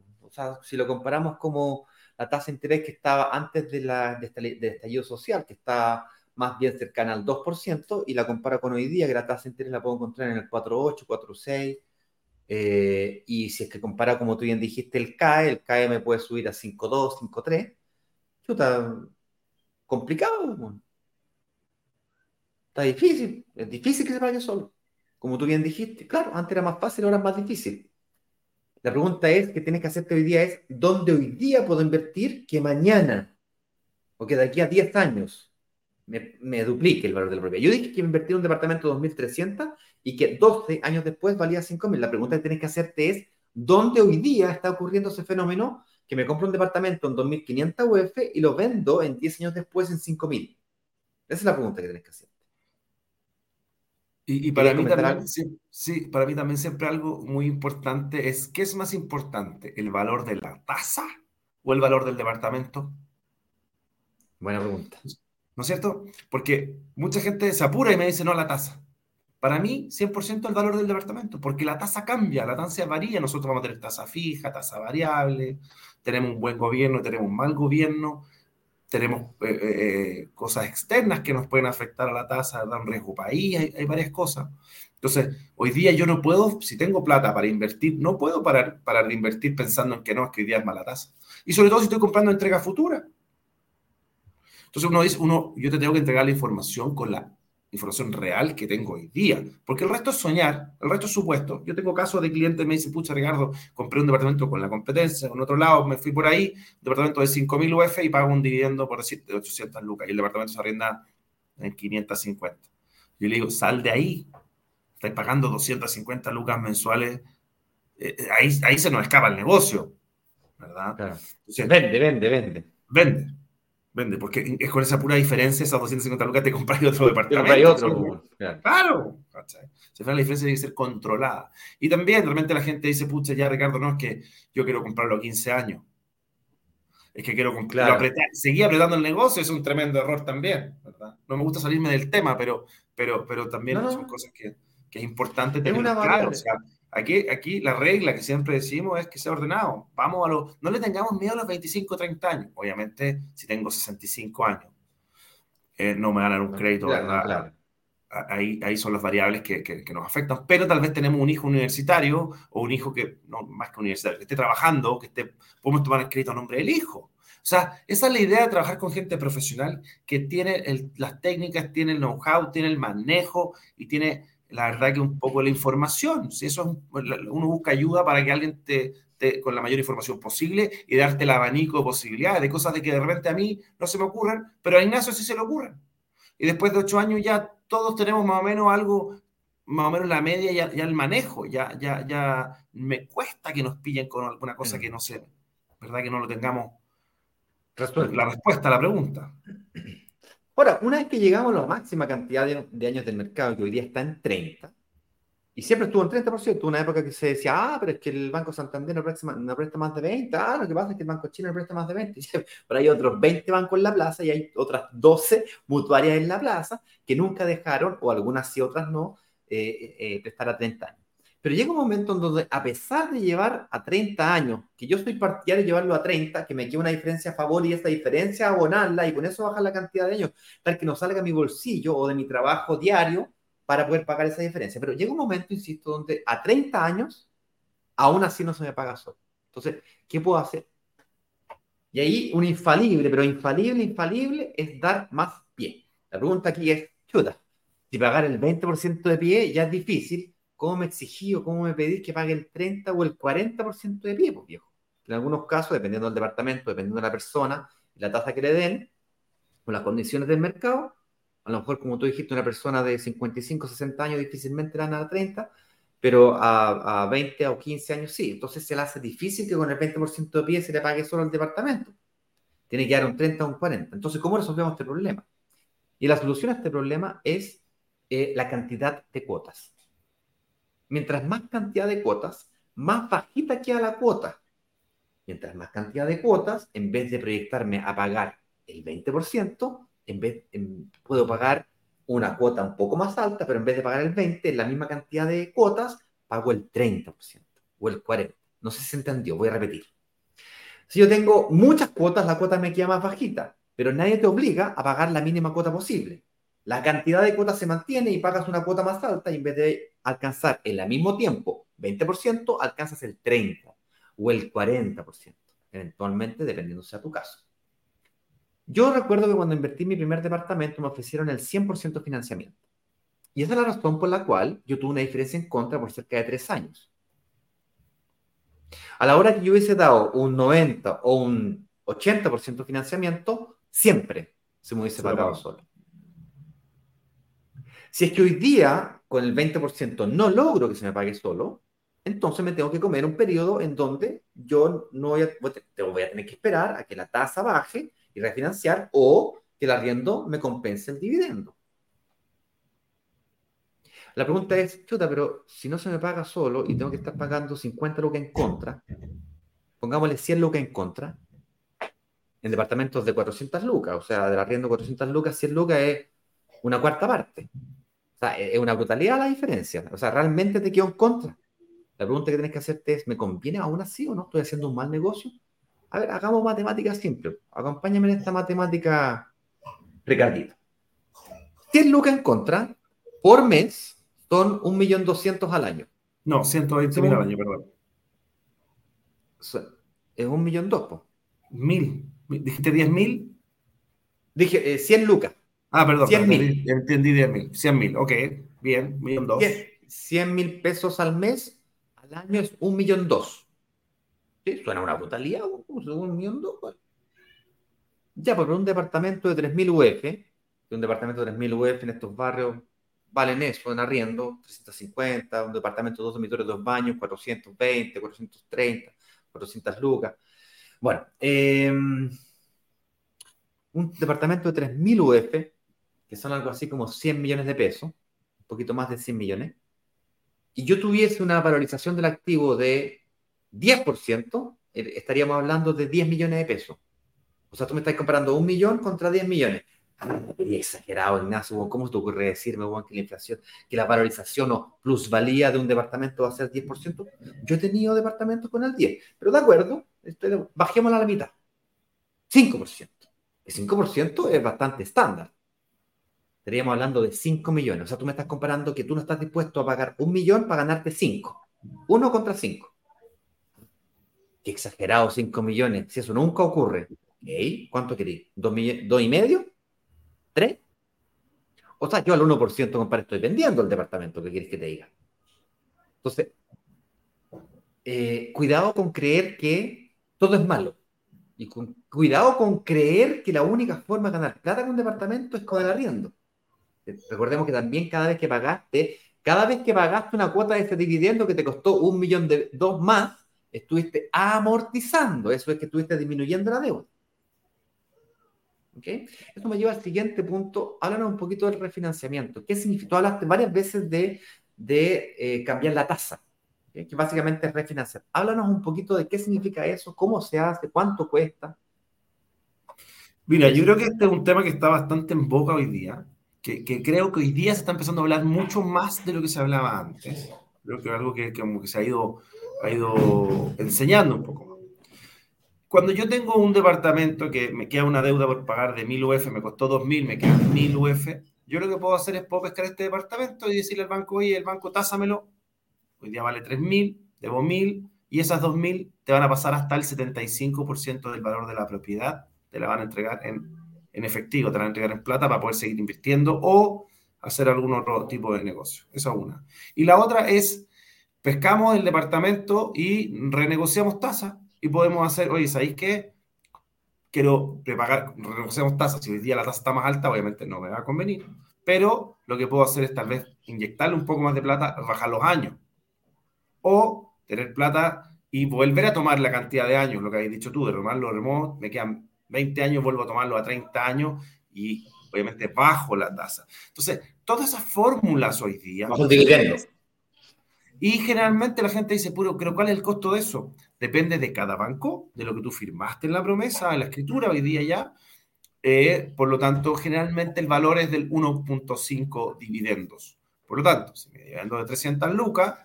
Speaker 1: si lo comparamos como la tasa de interés que estaba antes de la, de del estallido social, que está más bien cercana al 2%, y la compara con hoy día, que la tasa de interés la puedo encontrar en el 4,8, 4,6, eh, y si es que compara, como tú bien dijiste, el CAE, el CAE me puede subir a 5,2, 5,3. Chuta, complicado. Está difícil, es difícil que se vaya solo. Como tú bien dijiste, claro, antes era más fácil, ahora es más difícil. La pregunta es que tienes que hacerte hoy día es, ¿dónde hoy día puedo invertir que mañana o que de aquí a 10 años me, duplique el valor de la propiedad? Yo dije que invertir en un departamento de 2.300 y que 12 años después valía 5.000. La pregunta que tienes que hacerte es, ¿dónde hoy día está ocurriendo ese fenómeno que me compro un departamento en 2.500 UF y lo vendo en 10 años después en 5.000? Esa es la pregunta que tienes que hacer.
Speaker 2: Y, para mí también, sí, para mí también siempre algo muy importante es, ¿qué es más importante? ¿El valor de la tasa o el valor del departamento?
Speaker 1: Buena pregunta.
Speaker 2: ¿No es cierto? Porque mucha gente se apura y me dice, no, la tasa. Para mí, 100% el valor del departamento, porque la tasa cambia, la tasa varía. Nosotros vamos a tener tasa fija, tasa variable, tenemos un buen gobierno, tenemos un mal gobierno tenemos eh, eh, eh, cosas externas que nos pueden afectar a la tasa, dan riesgo país, hay, hay, varias cosas. Entonces, hoy día yo no puedo, si tengo plata para invertir, no puedo parar, de invertir pensando en que no, es que hoy día es mala tasa. Y sobre todo si estoy comprando entrega futura. Entonces uno dice, uno, yo te tengo que entregar la información con la información real que tengo hoy día. Porque el resto es soñar, el resto es supuesto. Yo tengo casos de clientes me dicen, pucha, Ricardo, compré un departamento con la competencia, en otro lado me fui por ahí, departamento de 5.000 UF y pago un dividendo, por decir, de 800 lucas. Y el departamento se arrienda en 550. Yo le digo, sal de ahí. Estás pagando 250 lucas mensuales eh, ahí, ahí se nos escapa el negocio, ¿verdad?
Speaker 1: vende, vende, vende.
Speaker 2: Vende, vende, porque es con esa pura diferencia, esas 250 lucas te compras otro departamento.
Speaker 1: Otro,
Speaker 2: claro. claro Se la diferencia tiene que ser controlada. Y también, realmente la gente dice, pucha, ya Ricardo, no es que yo quiero comprarlo a 15 años. Es que quiero comprarlo. seguir apretando el negocio es un tremendo error también, ¿verdad? No me gusta salirme del tema, pero, pero, pero también son cosas que, que, es importante tener claro. O sea, Aquí, aquí la regla que siempre decimos es que sea ordenado. Vamos a los, no le tengamos miedo a los 25, 30 años. Obviamente, si tengo 65 años, eh, no me dan un crédito, ¿verdad? Ahí, ahí son las variables que, que, nos afectan. Pero tal vez tenemos un hijo universitario o un hijo que, no más que universitario, que esté trabajando, que esté, podemos tomar el crédito a nombre del hijo. O sea, esa es la idea de trabajar con gente profesional que tiene las técnicas, tiene el know-how, tiene el manejo y tiene la verdad que un poco la información. Si eso uno busca ayuda para que alguien te, con la mayor información posible y darte el abanico de posibilidades, de cosas de que de repente a mí no se me ocurren, pero a Ignacio sí se le ocurren. Y después de ocho años ya todos tenemos más o menos algo, más o menos la media, ya, ya el manejo, ya, ya, ya me cuesta que nos pillen con alguna cosa que no sé, ¿verdad? Que no lo tengamos la respuesta a la pregunta.
Speaker 1: Ahora, una vez que llegamos a la máxima cantidad de, años del mercado, que hoy día está en 30, y siempre estuvo en 30%, una época que se decía, ah, pero es que el Banco Santander no presta, más de 20, ah, lo que pasa es que el Banco Chino no presta más de 20, pero hay otros 20 bancos en la plaza y hay otras 12 mutuarias en la plaza que nunca dejaron, o algunas sí, otras no, eh, eh, prestar a 30 años. Pero llega un momento en donde, a pesar de llevar a 30 años, que yo estoy partidario de llevarlo a 30, que me quede una diferencia a favor y esa diferencia abonarla y con eso bajar la cantidad de años, tal que no salga mi bolsillo o de mi trabajo diario para poder pagar esa diferencia. Pero llega un momento, insisto, donde a 30 años, aún así no se me paga solo. Entonces, ¿qué puedo hacer? Y ahí un infalible, pero infalible, infalible, es dar más pie. La pregunta aquí es, chuta, si pagar el 20% de pie ya es difícil, ¿cómo me exigí o cómo me pedís que pague el 30 o el 40% de pie, pues viejo? En algunos casos, dependiendo del departamento, dependiendo de la persona, la tasa que le den, o las condiciones del mercado, a lo mejor, como tú dijiste, una persona de 55, 60 años difícilmente dan a 30, pero a, a, 20 o 15 años sí. Entonces se le hace difícil que con el 20% de pie se le pague solo al departamento. Tiene que dar un 30 o un 40. Entonces, ¿cómo resolvemos este problema? Y la solución a este problema es eh, la cantidad de cuotas mientras más cantidad de cuotas, más bajita queda la cuota. Mientras más cantidad de cuotas, en vez de proyectarme a pagar el 20%, en vez, puedo pagar una cuota un poco más alta, pero en vez de pagar el 20%, en la misma cantidad de cuotas, pago el 30% o el 40%. No sé si se entendió, voy a repetir. Si yo tengo muchas cuotas, la cuota me queda más bajita, pero nadie te obliga a pagar la mínima cuota posible. La cantidad de cuotas se mantiene y pagas una cuota más alta y en vez de alcanzar en el mismo tiempo 20%, alcanzas el 30% o el 40%, eventualmente, dependiendo sea tu caso. Yo recuerdo que cuando invertí en mi primer departamento me ofrecieron el 100% financiamiento. Y esa es la razón por la cual yo tuve una diferencia en contra por cerca de tres años. A la hora que yo hubiese dado un 90 o un 80% financiamiento, siempre se me hubiese pagado solo. Si es que hoy día, con el 20%, no logro que se me pague solo, entonces me tengo que comer un periodo en donde yo no voy a, voy a tener que esperar a que la tasa baje y refinanciar o que el arriendo me compense el dividendo. La pregunta es, chuta, pero si no se me paga solo y tengo que estar pagando 50 lucas en contra, pongámosle 100 lucas en contra, en departamentos de 400 lucas, o sea, del arriendo 400 lucas, 100 lucas es una cuarta parte. O sea, es una brutalidad la diferencia. O sea, realmente te quedo en contra. La pregunta que tienes que hacerte es, ¿me conviene aún así o no? ¿Estoy haciendo un mal negocio? A ver, hagamos matemáticas simples. Acompáñame en esta matemática, Ricardito. 100 lucas en contra por mes son 1.200.000 al año.
Speaker 2: No, 120.000 al año, perdón.
Speaker 1: Es un millón dos,
Speaker 2: Mil. ¿Dijiste 10.000?
Speaker 1: Dije 100 eh, lucas.
Speaker 2: Ah, perdón. 100 mil. Entendí 10 mil. 100 mil, ok. Bien, millón dos.
Speaker 1: 100 mil pesos al mes, al año es un millón dos. ¿Sí? Suena una brutalidad, un millón dos. Pues. Ya, por un departamento de 3.000 UF, un departamento de 3.000 UF en estos barrios valen eso en arriendo, 350, un departamento, dos dormitorios, dos baños, 420, 430, 400 lucas. Bueno, em, un departamento de 3.000 UF, que son algo así como 100 millones de pesos, un poquito más de 100 millones, y yo tuviese una valorización del activo de 10%, eh, estaríamos hablando de 10 millones de pesos. O sea, tú me estás comparando un millón contra 10 millones. exagerado, Ignacio, ¿cómo te ocurre decirme, que la inflación, que la valorización o plusvalía de un departamento va a ser 10%? Yo he tenido departamentos con el 10%, pero de acuerdo, bajémosla a la mitad. 5%. El 5% es bastante estándar. Estaríamos hablando de 5 millones. O sea, tú me estás comparando que tú no estás dispuesto a pagar un millón para ganarte 5. Uno contra 5. Qué exagerado, 5 millones. Si eso nunca ocurre. ¿Cuánto queréis? ¿Dos, ¿Dos y medio? ¿Tres? O sea, yo al 1%, compadre, estoy vendiendo el departamento. ¿Qué quieres que te diga? Entonces, eh, cuidado con creer que todo es malo. Y cuidado con creer que la única forma de ganar plata con un departamento es con el arriendo. Recordemos que también cada vez que pagaste, cada vez que pagaste una cuota de ese dividendo que te costó un millón de dos más, estuviste amortizando. Eso es que estuviste disminuyendo la deuda. ¿Ok? Eso me lleva al siguiente punto. Háblanos un poquito del refinanciamiento. ¿Qué significa? Tú hablaste varias veces de, de eh, cambiar la tasa, que básicamente es refinanciar. Háblanos un poquito de qué significa eso, cómo se hace, cuánto cuesta.
Speaker 2: Mira, yo creo que este es un tema que está bastante en boca hoy día que, creo que hoy día se está empezando a hablar mucho más de lo que se hablaba antes. Creo que es algo que, como que se ha ido, ha ido enseñando un poco Cuando yo tengo un departamento que me queda una deuda por pagar de 1000 UF, me costó 2000, me quedan 1000 UF, yo lo que puedo hacer es puedo pescar este departamento y decirle al banco, oye, el banco tásamelo, hoy día vale 3000, debo 1000, y esas 2000 te van a pasar hasta el 75% del valor de la propiedad, te la van a entregar en en efectivo, te van a entregar en plata para poder seguir invirtiendo o hacer algún otro tipo de negocio. Esa es una. Y la otra es, pescamos el departamento y renegociamos tasa y podemos hacer, oye, ¿sabéis qué? Quiero prepagar, renegociamos tasa. Si hoy día la tasa está más alta, obviamente no me va a convenir. Pero lo que puedo hacer es tal vez inyectarle un poco más de plata, bajar los años. O tener plata y volver a tomar la cantidad de años, lo que habéis dicho tú, de tomar los remotos, me quedan 20 años vuelvo a tomarlo a 30 años y obviamente bajo la tasa. Entonces, todas esas fórmulas hoy día... Y generalmente la gente dice, puro, pero ¿cuál es el costo de eso? Depende de cada banco, de lo que tú firmaste en la promesa, en la escritura, hoy día ya. Eh, por lo tanto, generalmente el valor es del 1.5 dividendos. Por lo tanto, si me dividendo de 300 lucas,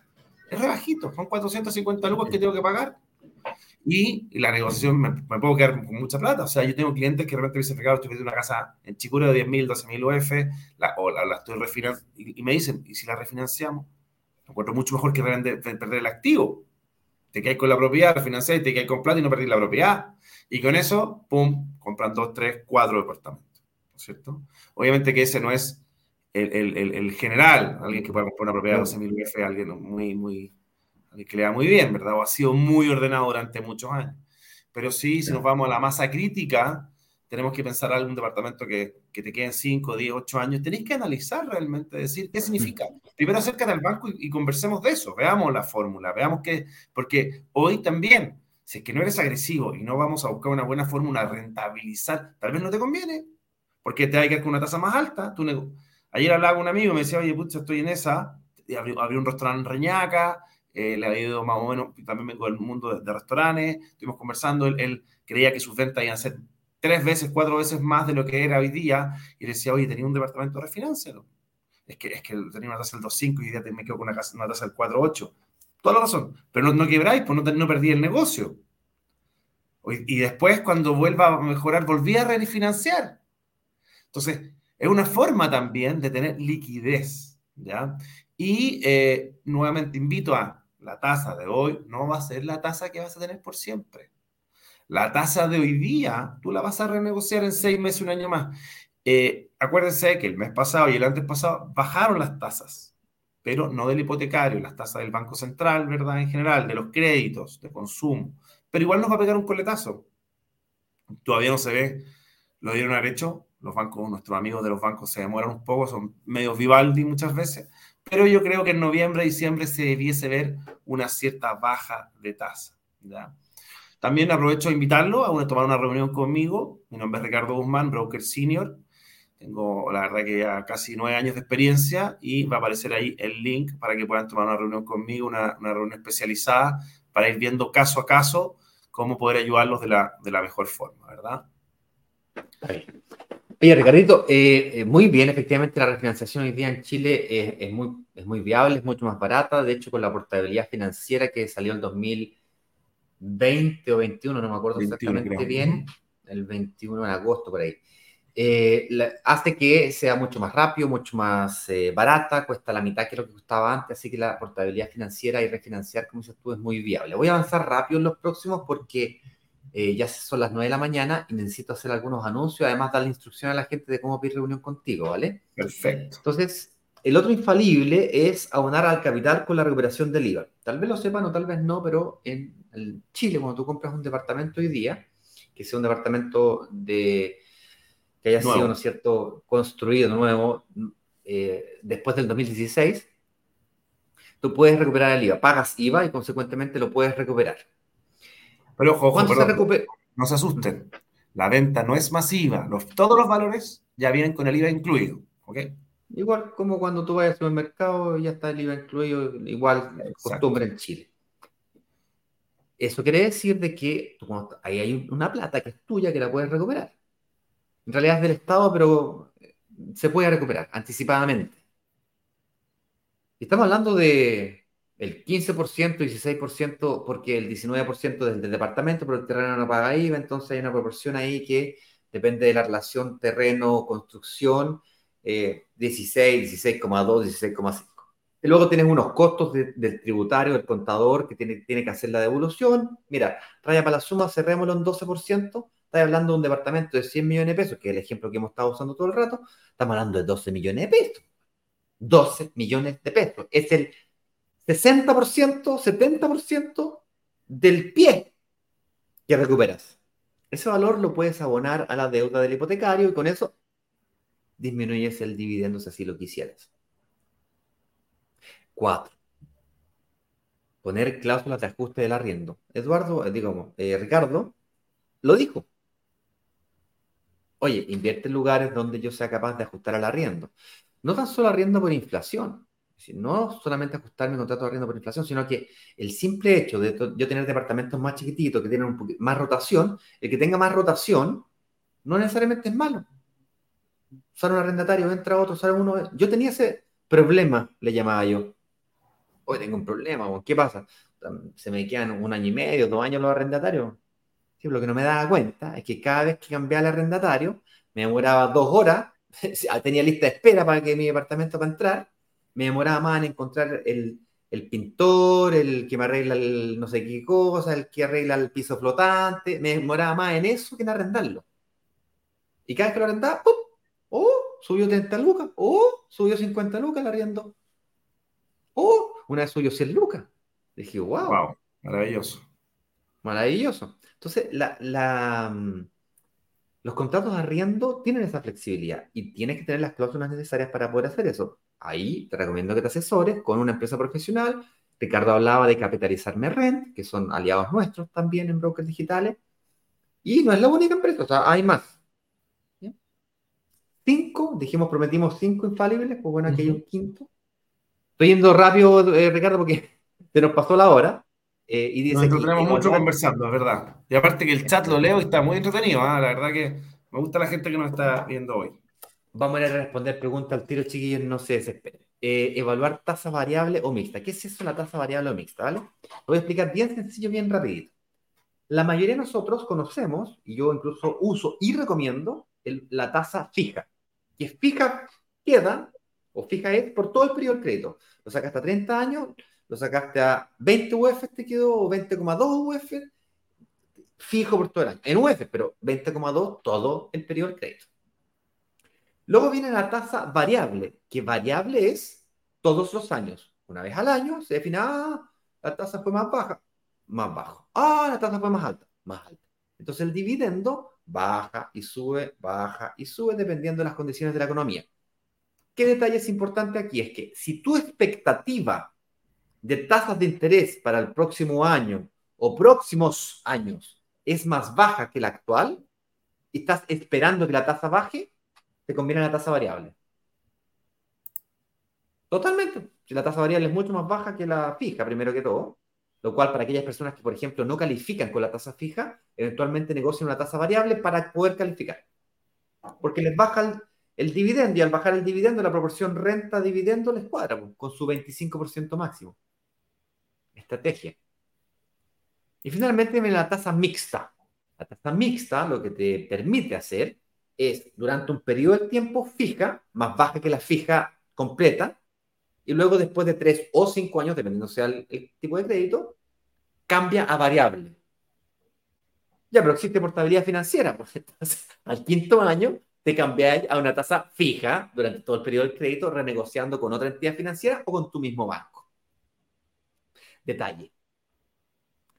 Speaker 2: es rebajito, son 450 lucas que tengo que pagar y, la negociación me, puedo quedar con mucha plata. O sea, yo tengo clientes que de repente me dicen, Ricardo, estoy vendiendo una casa en Chicuro de 10 mil, 12 mil UF, la, o la, estoy refinanciando, y, me dicen, ¿y si la refinanciamos? Me encuentro mucho mejor que perder el activo. Te quedas con la propiedad, refinancias y te quedas con plata y no perdís la propiedad. Y con eso, pum, compran dos, tres, cuatro departamentos. ¿No es cierto? Obviamente que ese no es el, el, el, general, alguien que pueda comprar una propiedad de 12 mil UF, alguien muy, muy que le da muy bien, ¿verdad? O ha sido muy ordenado durante muchos años. Pero sí, si nos vamos a la masa crítica, tenemos que pensar algún departamento que, que te queden 5, 10, 8 años. Tenéis que analizar realmente, decir qué significa. Primero acércate al banco y, conversemos de eso, veamos la fórmula, veamos qué, porque hoy también, si es que no eres agresivo y no vamos a buscar una buena fórmula, rentabilizar, tal vez no te conviene, porque te hay que ir con una tasa más alta. Tú Ayer hablaba con un amigo y me decía, oye, pucha, estoy en esa, abrió, abrió un restaurante en Reñaca, eh, le ha ido más o menos, también vengo del mundo de, restaurantes, estuvimos conversando, él, creía que sus ventas iban a ser tres veces, cuatro veces más de lo que era hoy día, y decía, oye, tenía un departamento, de refinancialo. Es que, es que tenía una tasa del 2.5 y ya me quedo con una, una tasa del 4.8. Toda la razón. Pero no, no quebráis, pues no, no perdí el negocio. Y después, cuando vuelva a mejorar, volví a refinanciar. Entonces, es una forma también de tener liquidez, ¿ya? Y eh, nuevamente invito a la tasa de hoy no va a ser la tasa que vas a tener por siempre. La tasa de hoy día, tú la vas a renegociar en seis meses, un año más. Eh, acuérdense que el mes pasado y el antes pasado bajaron las tasas, pero no del hipotecario, las tasas del Banco Central, ¿verdad? En general, de los créditos, de consumo. Pero igual nos va a pegar un coletazo. Todavía no se ve, lo dieron haber hecho Los bancos, nuestros amigos de los bancos se demoran un poco, son medios Vivaldi muchas veces, pero yo creo que en noviembre, diciembre se debiese ver una cierta baja de tasa. También aprovecho a invitarlo a tomar una reunión conmigo. Mi nombre es Ricardo Guzmán, broker senior. Tengo, la verdad, que ya casi nueve años de experiencia y va a aparecer ahí el link para que puedan tomar una reunión conmigo, una, reunión especializada para ir viendo caso a caso cómo poder ayudarlos de la, de la mejor forma, ¿verdad?
Speaker 1: Oye, Ricardito, eh, eh, muy bien, efectivamente la refinanciación hoy día en Chile es, muy, es muy viable, es mucho más barata, de hecho con la portabilidad financiera que salió en 2020 o 21, no me acuerdo exactamente bien, el 21 de agosto por ahí, eh, hace que sea mucho más rápido, mucho más barata, cuesta la mitad que lo que costaba antes, así que la portabilidad financiera y refinanciar, como dices tú, es muy viable. Voy a avanzar rápido en los próximos porque eh, ya son las 9 de la mañana y necesito hacer algunos anuncios, además darle instrucción a la gente de cómo pedir reunión contigo, ¿vale?
Speaker 2: Perfecto.
Speaker 1: Entonces, el otro infalible es abonar al capital con la recuperación del IVA. Tal vez lo sepan o tal vez no, pero en, Chile, cuando tú compras un departamento hoy día, que sea un departamento de que haya sido, ¿no es cierto?, construido nuevo eh, después del 2016, tú puedes recuperar el IVA. Pagas IVA y consecuentemente lo puedes recuperar.
Speaker 2: Pero ojo, no se asusten. La venta no es masiva. todos los valores ya vienen con el IVA incluido. ¿ok?
Speaker 1: Igual como cuando tú vayas al supermercado y ya está el IVA incluido, igual costumbre en Chile. Eso quiere decir de que ahí hay una plata que es tuya que la puedes recuperar. En realidad es del Estado, pero se puede recuperar anticipadamente. Estamos hablando de el 15%, 16%, porque el 19% del, del departamento, pero el terreno no paga IVA, entonces hay una proporción ahí que depende de la relación terreno-construcción, 16, 16,2, 16,5. Y luego tienes unos costos del tributario, del contador, que tiene, tiene que hacer la devolución. Mira, raya para la suma, cerrémoslo en 12%. Estás hablando de un departamento de 100 millones de pesos, que es el ejemplo que hemos estado usando todo el rato. Estamos hablando de 12 millones de pesos. 12 millones de pesos. Es el 60%, 70% del pie que recuperas. Ese valor lo puedes abonar a la deuda del hipotecario y con eso disminuyes el dividendo si así lo quisieras. Cuatro. Poner cláusulas de ajuste del arriendo. Eduardo, eh, digamos, eh, Ricardo, lo dijo. Oye, invierte en lugares donde yo sea capaz de ajustar al arriendo. No tan solo arriendo por inflación, no solamente ajustar mi contrato de arriendo por inflación, sino que el simple hecho de yo tener departamentos más chiquititos que tienen más rotación, el que tenga más rotación no necesariamente es malo. Sale un arrendatario, entra otro, sale uno. Yo tenía ese problema, le llamaba yo. Hoy tengo un problema, ¿qué pasa? Se me quedan un año y medio, dos años los arrendatarios. lo que no me daba cuenta es que cada vez que cambiaba el arrendatario, me demoraba dos horas, tenía lista de espera para que mi departamento para entrar, me demoraba más en encontrar el, pintor, el que me arregla el no sé qué cosa, el que arregla el piso flotante, me demoraba más en eso que en arrendarlo. Y cada vez que lo arrendaba, ¡pum! ¡Oh! Subió 30 lucas, ¡oh! Subió 50 lucas el arriendo. ¡Oh! Una vez subió 100 lucas. Dije, wow.
Speaker 2: Wow, maravilloso.
Speaker 1: Maravilloso. Entonces, la, la, mm, los contratos de arriendo tienen esa flexibilidad y tienes que tener las cláusulas necesarias para poder hacer eso. Ahí te recomiendo que te asesores con una empresa profesional. Ricardo hablaba de capitalizar Merrent, que son aliados nuestros también en brokers digitales. Y no es la única empresa, o sea, hay más. Cinco, dijimos, prometimos cinco infalibles, pues bueno, aquí hay un quinto. Estoy yendo rápido, eh, Ricardo, porque se nos pasó la hora.
Speaker 2: Eh, y dice nos tenemos mucho conversando, es verdad. Y aparte que el chat lo leo y está muy entretenido, ¿ah? la verdad que me gusta la gente que nos está viendo hoy.
Speaker 1: Vamos a responder preguntas al tiro, chiquillos, no se desesperen. Eh, evaluar tasa variable o mixta. ¿Qué es eso, la tasa variable o mixta? ¿vale? Lo voy a explicar bien sencillo, bien rapidito. La mayoría de nosotros conocemos, y yo incluso uso y recomiendo, la tasa fija. Que fija, queda, o fija es por todo el periodo del crédito. Lo sacaste a 30 años, lo sacaste a 20 UF, te quedó, o 20,2 UF, fijo por todo el año. En UF, pero 20,2 todo el periodo del crédito. Luego viene la tasa variable, que variable es todos los años. Una vez al año se define, ah, la tasa fue más baja, más bajo. Ah, la tasa fue más alta, más alta. Entonces el dividendo baja y sube, baja y sube, dependiendo de las condiciones de la economía. ¿Qué detalle es importante aquí? Es que si tu expectativa de tasas de interés para el próximo año o próximos años es más baja que la actual estás esperando que la tasa baje, te conviene la tasa variable. Totalmente. La tasa variable es mucho más baja que la fija, primero que todo, lo cual para aquellas personas que, por ejemplo, no califican con la tasa fija, eventualmente negocian una tasa variable para poder calificar. Porque les baja el, dividendo y al bajar el dividendo, la proporción renta-dividendo les cuadra pues, con su 25% máximo. Estrategia. Y finalmente viene la tasa mixta. La tasa mixta lo que te permite hacer es, durante un periodo de tiempo fija, más baja que la fija completa, y luego después de tres o cinco años, dependiendo sea el, tipo de crédito, cambia a variable. Ya, pero existe portabilidad financiera, entonces al quinto año te cambias a una tasa fija durante todo el periodo del crédito, renegociando con otra entidad financiera o con tu mismo banco. Detalle.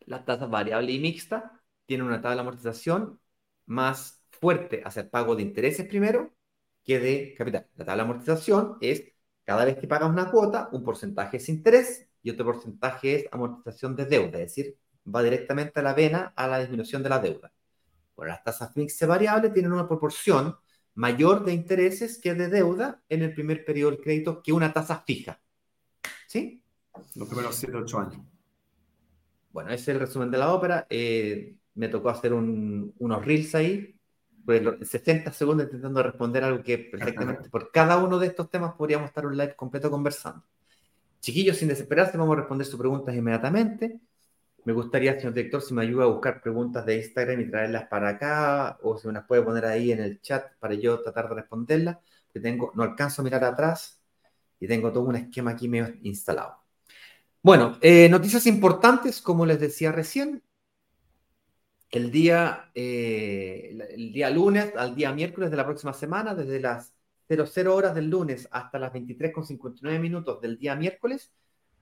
Speaker 1: La tasa variable y mixta tienen una tabla de amortización más fuerte hacia el pago de intereses primero que de capital. La tabla de amortización es cada vez que pagas una cuota, un porcentaje es interés y otro porcentaje es amortización de deuda, es decir, va directamente a la vena a la disminución de la deuda. Bueno, las tasas mixtas variables tienen una proporción mayor de intereses que de deuda en el primer periodo del crédito que una tasa fija. ¿Sí?
Speaker 2: Los primeros 7 8 años.
Speaker 1: Bueno, ese es el resumen de la ópera. Eh, me tocó hacer unos reels ahí pues 60 segundos intentando responder algo que perfectamente por cada uno de estos temas podríamos estar un live completo conversando. Chiquillos, sin desesperarse, vamos a responder sus preguntas inmediatamente. Me gustaría, señor director, si me ayuda a buscar preguntas de Instagram y traerlas para acá, o si me las puede poner ahí en el chat para yo tratar de responderlas, que tengo, no alcanzo a mirar atrás y tengo todo un esquema aquí medio instalado. Bueno, eh, noticias importantes, como les decía recién, el día, eh, el día lunes al día miércoles de la próxima semana, desde las 00 horas del lunes hasta las 23.59 minutos del día miércoles,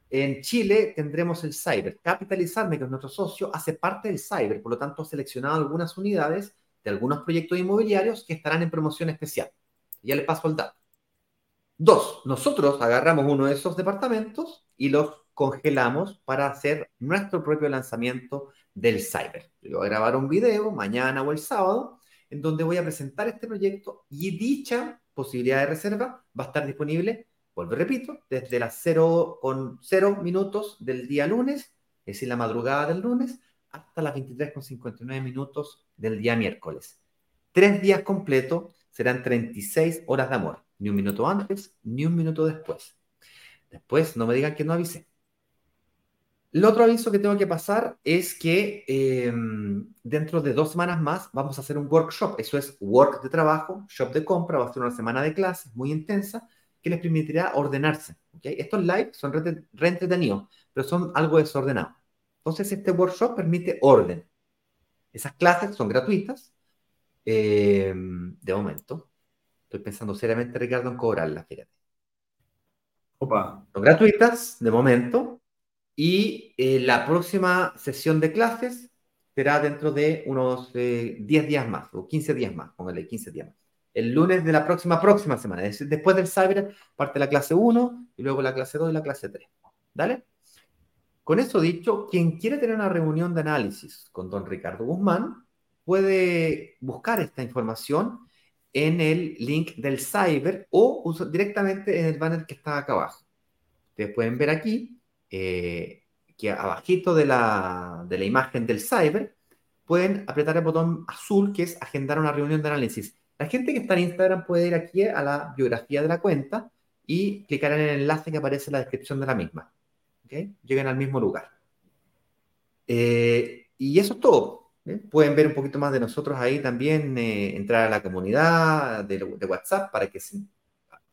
Speaker 1: en Chile tendremos el Cyber. Capitalizarme, que es nuestro socio, hace parte del Cyber, por lo tanto ha seleccionado algunas unidades de algunos proyectos inmobiliarios que estarán en promoción especial. Ya le paso el dato. Dos, nosotros agarramos uno de esos departamentos y los congelamos para hacer nuestro propio lanzamiento del cyber. Yo voy a grabar un video mañana o el sábado en donde voy a presentar este proyecto y dicha posibilidad de reserva va a estar disponible, vuelvo y repito, desde las 0 con 0 minutos del día lunes, es decir, la madrugada del lunes, hasta las 23 con 59 minutos del día miércoles. Tres días completos serán 36 horas de amor, ni un minuto antes, ni un minuto después. Después no me digan que no avisé. El otro aviso que tengo que pasar es que em, dentro de dos semanas más vamos a hacer un workshop. Eso es work de trabajo, shop de compra. Va a ser una semana de clases muy intensa que les permitirá ordenarse. Estos live son re, entretenidos, pero son algo desordenados. Entonces, este workshop permite orden. Esas clases son gratuitas em, de momento. Estoy pensando seriamente, Ricardo, en cobrarlas, fíjate. Opa. Son gratuitas de momento y eh, la próxima sesión de clases será dentro de unos 10 eh, días más, o 15 días más, póngale 15 días más. El lunes de la próxima, próxima semana, es decir, después del Cyber, parte la clase 1 y luego la clase 2 y la clase 3. ¿Dale? Con eso dicho, quien quiere tener una reunión de análisis con don Ricardo Guzmán puede buscar esta información en el link del Cyber o directamente en el banner que está acá abajo. Ustedes pueden ver aquí eh, que abajito de la, de la imagen del cyber, pueden apretar el botón azul que es agendar una reunión de análisis. La gente que está en Instagram puede ir aquí a la biografía de la cuenta y clicar en el enlace que aparece en la descripción de la misma. ¿Okay? Llegan al mismo lugar. Eh, y eso es todo. ¿eh? Pueden ver un poquito más de nosotros ahí también, entrar a la comunidad de, de, WhatsApp para que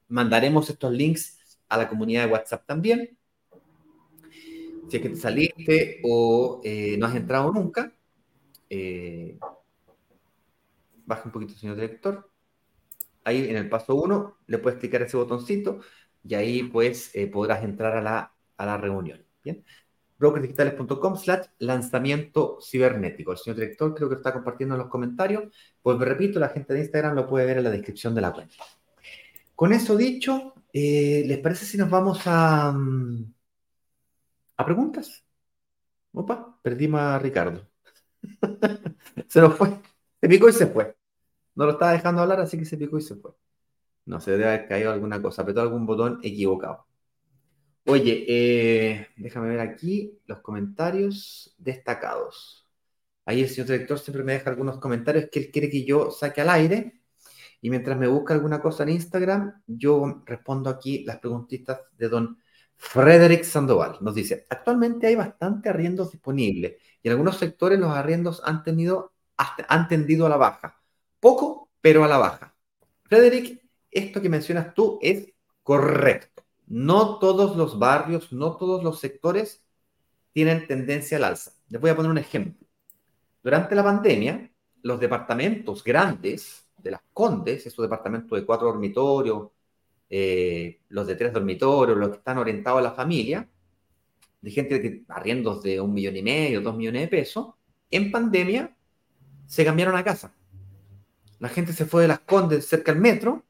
Speaker 1: mandaremos estos links a la comunidad de WhatsApp también si es que te saliste o eh, no has entrado nunca, eh, baja un poquito, señor director. Ahí en el paso 1 le puedes clicar ese botoncito y ahí pues eh, podrás entrar a la, a la reunión. ¿bien? brokersdigitales.com slash lanzamiento cibernético. El señor director creo que está compartiendo en los comentarios. Pues me repito, la gente de Instagram lo puede ver en la descripción de la cuenta. Con eso dicho, eh, ¿les parece si nos vamos a, mm, a preguntas? Opa, perdimos a Ricardo. se nos fue. Se picó y se fue. No lo estaba dejando hablar, así que se picó y se fue. No se debe haber caído alguna cosa, apretó algún botón equivocado. Oye, eh, déjame ver aquí los comentarios destacados. Ahí el señor director siempre me deja algunos comentarios que él quiere que yo saque al aire. Y mientras me busca alguna cosa en Instagram, yo respondo aquí las preguntitas de don Frederick Sandoval. Nos dice, actualmente hay bastante arriendos disponibles y en algunos sectores los arriendos han, tenido, han tendido a la baja. Poco, pero a la baja. Frederick, esto que mencionas tú es correcto. No todos los barrios, no todos los sectores tienen tendencia al alza. Les voy a poner un ejemplo. Durante la pandemia, los departamentos grandes de las Condes, esos departamentos de cuatro dormitorios, eh, los de tres dormitorios, los que están orientados a la familia, de gente que arriendos de un millón y medio, dos millones de pesos, en pandemia se cambiaron a casa. La gente se fue de las Condes cerca del metro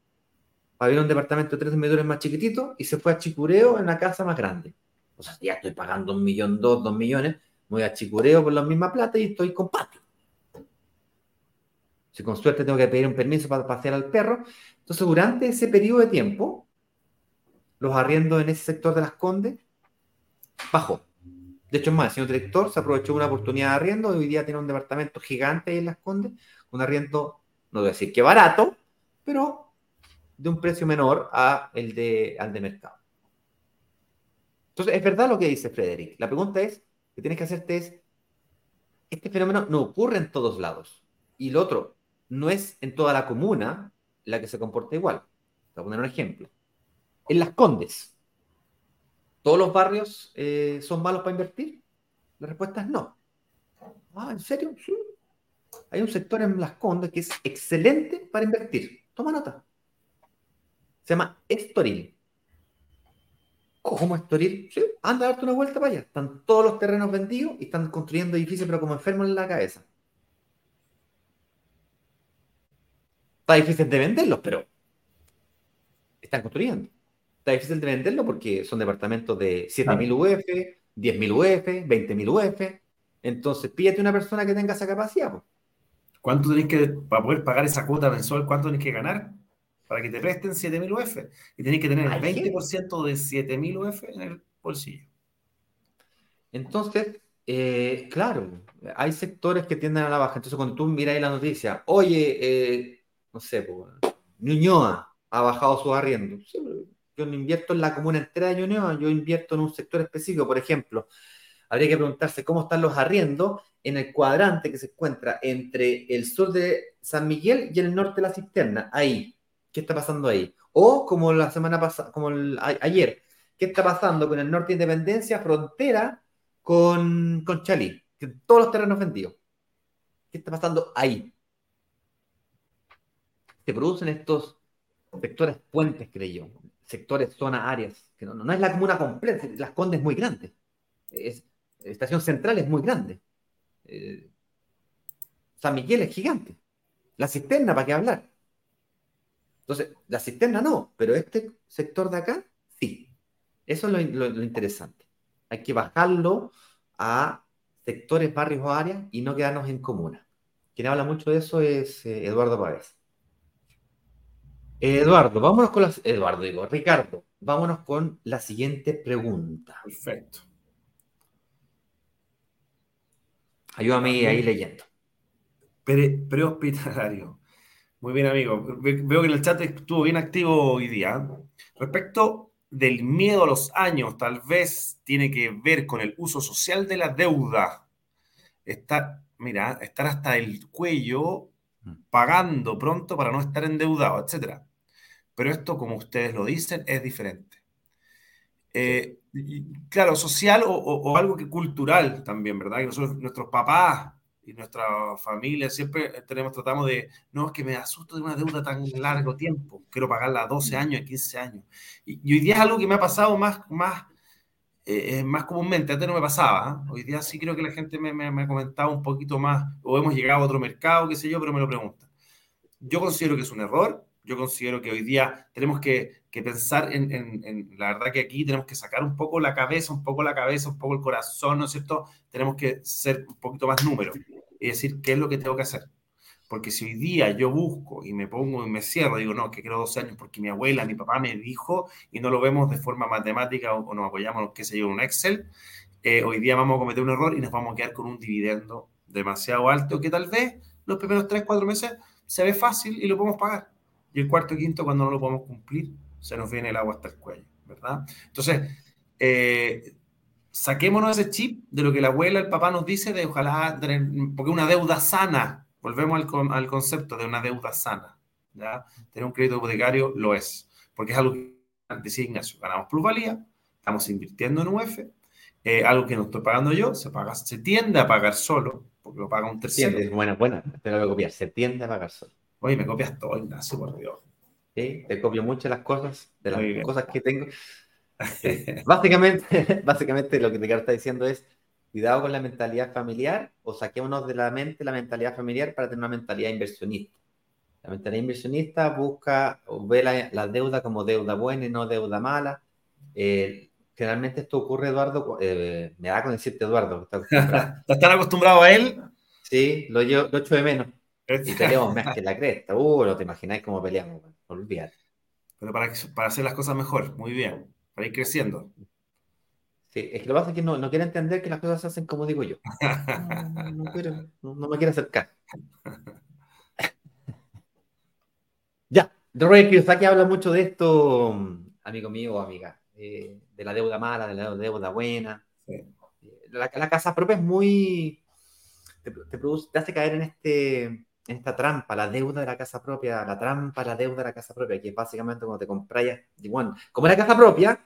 Speaker 1: para un departamento de tres dormitorios más chiquitito y se fue a Chicureo en la casa más grande. O sea, ya estoy pagando un millón, dos, dos millones, voy a Chicureo por la misma plata y estoy con patio. Si con suerte tengo que pedir un permiso para pasear al perro. Entonces, durante ese periodo de tiempo, los arriendos en ese sector de las Condes bajó. De hecho, es más, el señor director se aprovechó una oportunidad de arriendo hoy día tiene un departamento gigante ahí en las Condes, un arriendo, no voy a decir que barato, pero de un precio menor a el de, al de mercado. Entonces, es verdad lo que dice Frederick. La pregunta es, que tienes que hacerte es, este fenómeno no ocurre en todos lados. Y lo otro, no es en toda la comuna la que se comporta igual. Voy a poner un ejemplo. En Las Condes, ¿todos los barrios eh, son malos para invertir? La respuesta es no. Ah, ¿en serio? Sí. Hay un sector en Las Condes que es excelente para invertir. Toma nota. Se llama Estoril. ¿Cómo Estoril? Sí, anda a darte una vuelta para allá. Están todos los terrenos vendidos y están construyendo edificios, pero como enfermos en la cabeza. Está difícil de venderlos, pero están construyendo. Está difícil de venderlos porque son departamentos de 7.000 UF, 10.000 UF, 20.000 UF. Entonces, pídete una persona que tenga esa capacidad.
Speaker 2: ¿Cuánto tenés que, para poder pagar esa cuota mensual, cuánto tenés que ganar? para que te presten 7.000 UF. Y tenés que tener el 20% de 7.000 UF en el bolsillo.
Speaker 1: Entonces, eh, claro, hay sectores que tienden a la baja. Entonces, cuando tú miras la noticia, oye, eh, no sé, Ñuñoa ha bajado su arriendo. yo no invierto en la comuna entera de Ñuñoa, yo invierto en un sector específico. Por ejemplo, habría que preguntarse cómo están los arriendos en el cuadrante que se encuentra entre el sur de San Miguel y el norte de la cisterna. Ahí, ¿Qué está pasando ahí? O como la semana pasada, como ayer, ¿qué está pasando con el norte de Independencia, frontera con, con Chalí? todos los terrenos vendidos. ¿Qué está pasando ahí? Se producen estos sectores puentes, creo yo. Sectores, zonas, áreas. Que no, no es la comuna completa. Las Condes es muy grande. Es, estación Central es muy grande. Eh, San Miguel es gigante. La cisterna, ¿para qué hablar? Entonces, la cisterna no, pero este sector de acá, sí. Eso es lo, interesante. Hay que bajarlo a sectores, barrios o áreas y no quedarnos en comuna. Quien habla mucho de eso es eh, Eduardo Pávez. Eduardo, vámonos con las. Eduardo, digo, Ricardo, vámonos con la siguiente pregunta.
Speaker 2: Perfecto.
Speaker 1: Ayúdame ahí leyendo.
Speaker 2: prehospitalario. Muy bien, amigo. Veo que en el chat estuvo bien activo hoy día. Respecto del miedo a los años, tal vez tiene que ver con el uso social de la deuda. Estar, mira, estar hasta el cuello mm. pagando pronto para no estar endeudado, etc. Pero esto, como ustedes lo dicen, es diferente. Eh, claro, social o, algo que cultural también, ¿verdad? Que nosotros, nuestros papás y nuestra familia siempre tenemos, tratamos de, no, es que me asusto de una deuda tan largo tiempo, quiero pagarla a 12 años, a 15 años. Y, hoy día es algo que me ha pasado más, más eh, más comúnmente, antes no me pasaba, ¿eh? hoy día sí creo que la gente me, me, ha comentado un poquito más, o hemos llegado a otro mercado, qué sé yo, pero me lo preguntan. Yo considero que es un error, yo considero que hoy día tenemos que, que pensar en, en, en, la verdad que aquí tenemos que sacar un poco la cabeza, un poco la cabeza, un poco el corazón, ¿no es cierto? Tenemos que ser un poquito más número y decir qué es lo que tengo que hacer. Porque si hoy día yo busco y me pongo y me cierro, digo, no, que quiero 12 años porque mi abuela, mi papá me dijo y no lo vemos de forma matemática o, o nos apoyamos, qué sé yo, en un Excel, eh, hoy día vamos a cometer un error y nos vamos a quedar con un dividendo demasiado alto que tal vez los primeros 3, 4 meses se ve fácil y lo podemos pagar. Y el cuarto y quinto, cuando no lo podemos cumplir, se nos viene el agua hasta el cuello, ¿verdad? Entonces, eh, saquémonos ese chip de lo que la abuela, el papá nos dice de ojalá tener, porque una deuda sana, Volvemos al, al, concepto de una deuda sana. ¿ya? Tener un crédito hipotecario lo es, porque es algo que decía Ignacio, ganamos plusvalía, estamos invirtiendo en UF, eh, algo que no estoy pagando yo, se, paga, se tiende a pagar solo, porque lo paga un tercero.
Speaker 1: Bueno, bueno, te lo voy a copiar, se tiende a pagar solo.
Speaker 2: Oye, me copias todo, Ignacio, por Dios.
Speaker 1: Sí, te copio muchas las cosas, de las cosas que tengo. Básicamente, básicamente lo que te está diciendo es, cuidado con la mentalidad familiar o saquémonos de la mente la mentalidad familiar para tener una mentalidad inversionista. La mentalidad inversionista busca o ve la, la deuda como deuda buena y no deuda mala. Eh, generalmente esto ocurre, Eduardo, eh, me da con decirte Eduardo.
Speaker 2: ¿Estás tan acostumbrado a él?
Speaker 1: Sí, lo, yo, lo echo de menos. Y peleamos más que la cresta. Uh, no te imagináis cómo peleamos, olvídate.
Speaker 2: Pero para, para hacer las cosas mejor, muy bien, para ir creciendo.
Speaker 1: Sí, es que lo que pasa es que no, no quiere entender que las cosas se hacen como digo yo. No, no, quiero, no, me quiere acercar. ya, Robert Kiyosaki habla mucho de esto, amigo mío o amiga, eh, de la deuda mala, de la deuda buena. Sí. La, la, casa propia es muy... Te, te, produce, te hace caer en, este, esta trampa, la deuda de la casa propia, la trampa, la deuda de la casa propia, que es básicamente cuando te compras, bueno, como la casa propia,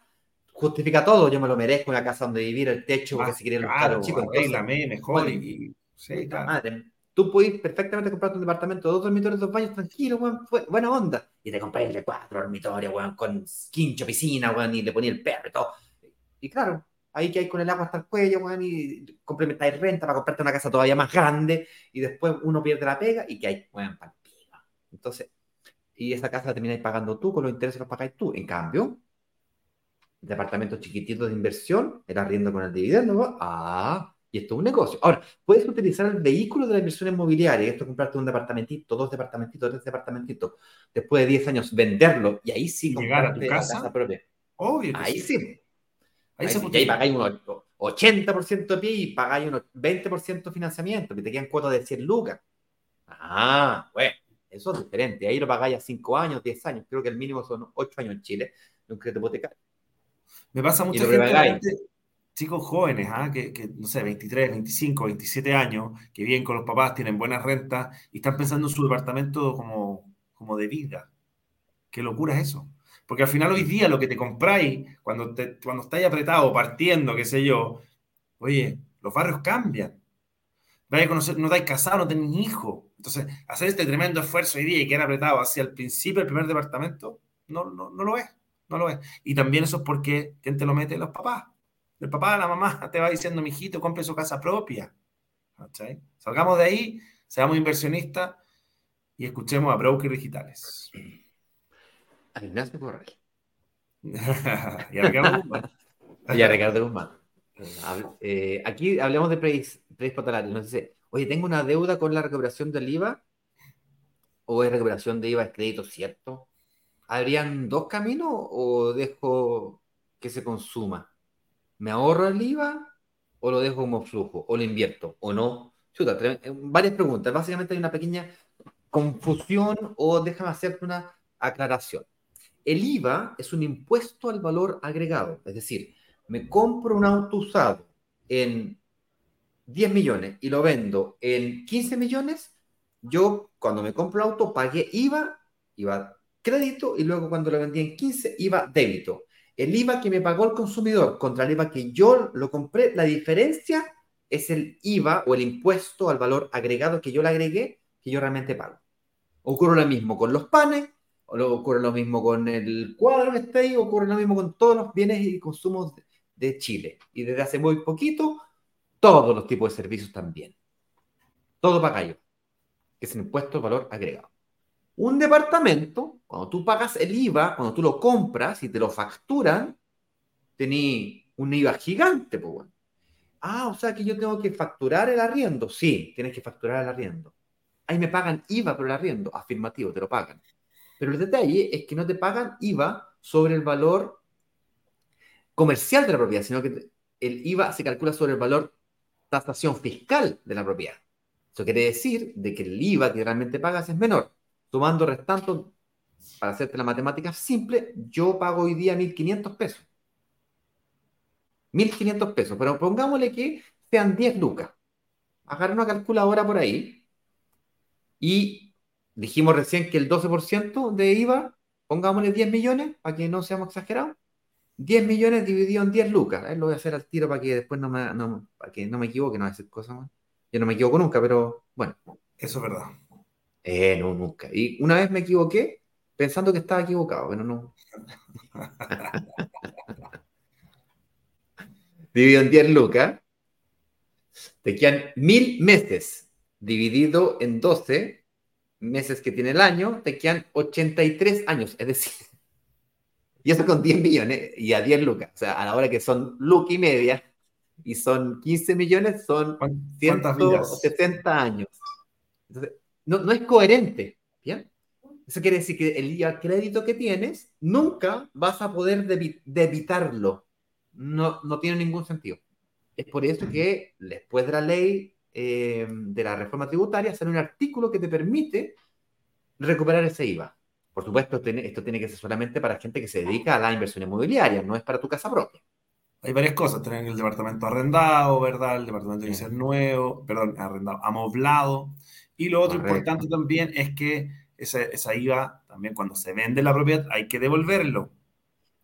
Speaker 1: justifica todo, yo me lo merezco, una casa donde vivir, el techo, porque ah, si quieren
Speaker 2: claro, los chicos. Arréglame mejor y, y sí, claro.
Speaker 1: madre, tú puedes perfectamente comprarte un departamento de dos dormitorios, dos baños, tranquilo, weón, buena onda. Y te compras el de cuatro dormitorios, weón, con quincho, piscina, weón, y le ponía el perro y todo. Y claro, ahí que hay con el agua hasta el cuello, weón, y complementáis renta para comprarte una casa todavía más grande, y después uno pierde la pega y que hay, weón, para Entonces, y esa casa la termináis pagando tú, con los intereses los pagáis tú. En cambio, departamentos chiquititos de inversión, el arriendo con el dividendo, ah, y esto es un negocio. Ahora, puedes utilizar el vehículo de la inversión inmobiliaria, esto comprarte un departamentito, dos departamentitos, tres departamentitos, después de 10 años venderlo, y ahí sí
Speaker 2: llegar a tu casa,
Speaker 1: casa propia.
Speaker 2: Obvio
Speaker 1: ahí sí. sí. Sí, y ahí pagáis un 80% de pie y pagáis un 20% de financiamiento, que te quedan cuotas de 100 lucas. Ah, bueno, eso es diferente. Ahí lo pagáis a 5 años, 10 años. Creo que el mínimo son 8 años en Chile, un crédito hipotecario.
Speaker 2: Me pasa gente, chicos jóvenes, ¿ah? que, que, no sé, 23, 25, 27 años, que viven con los papás, tienen buenas rentas y están pensando en su departamento como, como de vida. Qué locura es eso. Porque al final hoy día lo que te compráis, cuando, te, cuando estáis apretado, partiendo, qué sé yo, oye, los barrios cambian. Vais a conocer, no estáis casados, no tenéis hijos. Entonces, hacer este tremendo esfuerzo hoy día y quedar apretado hacia el principio del primer departamento, no, no, no lo es no lo es. Y también eso es porque, ¿quién te lo mete? Los papás. El papá, la mamá te va diciendo, mijito, compre su casa propia. ¿Cachai? Salgamos de ahí, seamos inversionistas y escuchemos a brokers digitales.
Speaker 1: A Ignacio Corral.
Speaker 2: y a Ricardo Guzmán.
Speaker 1: y a Ricardo Guzmán. Eh, aquí hablemos de prehispotalario. No sé, oye, tengo una deuda con la recuperación del IVA o es recuperación de IVA es crédito cierto. ¿Habrían dos caminos o dejo que se consuma? ¿Me ahorro el IVA o lo dejo como flujo? ¿O lo invierto? ¿O no? Chuta, eh, varias preguntas. Básicamente hay una pequeña confusión o déjame hacerte una aclaración. El IVA es un impuesto al valor agregado, es decir, me compro un auto usado en 10 millones y lo vendo en 15 millones, yo cuando me compro el auto pagué IVA, IVA crédito y luego cuando lo vendí en 15 IVA débito. El IVA que me pagó el consumidor contra el IVA que yo lo compré, la diferencia es el IVA o el impuesto al valor agregado que yo le agregué que yo realmente pago. Ocurre lo mismo con los panes, ocurre lo mismo con el cuadro que está ahí, ocurre lo mismo con todos los bienes y consumos de, Chile. Y desde hace muy poquito, todos los tipos de servicios también. Todo paga IVA, que es el impuesto de valor agregado. Un departamento, cuando tú pagas el IVA, cuando tú lo compras y te lo facturan, tenés un IVA gigante, pues bueno. Ah, o sea que yo tengo que facturar el arriendo. Sí, tienes que facturar el arriendo. Ahí me pagan IVA por el arriendo. Afirmativo, te lo pagan. Pero el detalle es que no te pagan IVA sobre el valor comercial de la propiedad, sino que el IVA se calcula sobre el valor tasación fiscal de la propiedad. Eso quiere decir de que el IVA que realmente pagas es menor. Tomando restando, para hacerte la matemática simple, yo pago hoy día 1.500 pesos. 1.500 pesos, pero pongámosle que sean 10 lucas. Agarra una calculadora por ahí y dijimos recién que el 12% de IVA, pongámosle 10 millones, para que no seamos exagerados. 10 millones dividido en 10 lucas. Eh, lo voy a hacer al tiro para que después no me, para que no me equivoque, no voy a decir cosas más. Yo no me equivoco nunca, pero bueno.
Speaker 2: Eso es verdad.
Speaker 1: Eh, no, nunca. Y una vez me equivoqué pensando que estaba equivocado, pero no. dividido en 10 lucas, te quedan mil meses dividido en 12 meses que tiene el año, te quedan 83 años, es decir, y eso con 10 millones y a 10 lucas, o sea, a la hora que son lucas y media y son 15 millones, son 160 años. Entonces, no, no es coherente, ¿bien? Eso quiere decir que el día crédito que tienes, nunca vas a poder debitarlo no, no tiene ningún sentido. Es por eso que después de la ley eh, de la reforma tributaria sale un artículo que te permite recuperar ese IVA. Por supuesto, esto tiene que ser solamente para gente que se dedica a la inversión inmobiliaria, no es para tu casa propia.
Speaker 2: Hay varias cosas, tienen el departamento arrendado, ¿verdad? El departamento tiene que ser nuevo, perdón, arrendado, amoblado. Y lo otro importante también es que esa, esa IVA, también cuando se vende la propiedad, hay que devolverlo.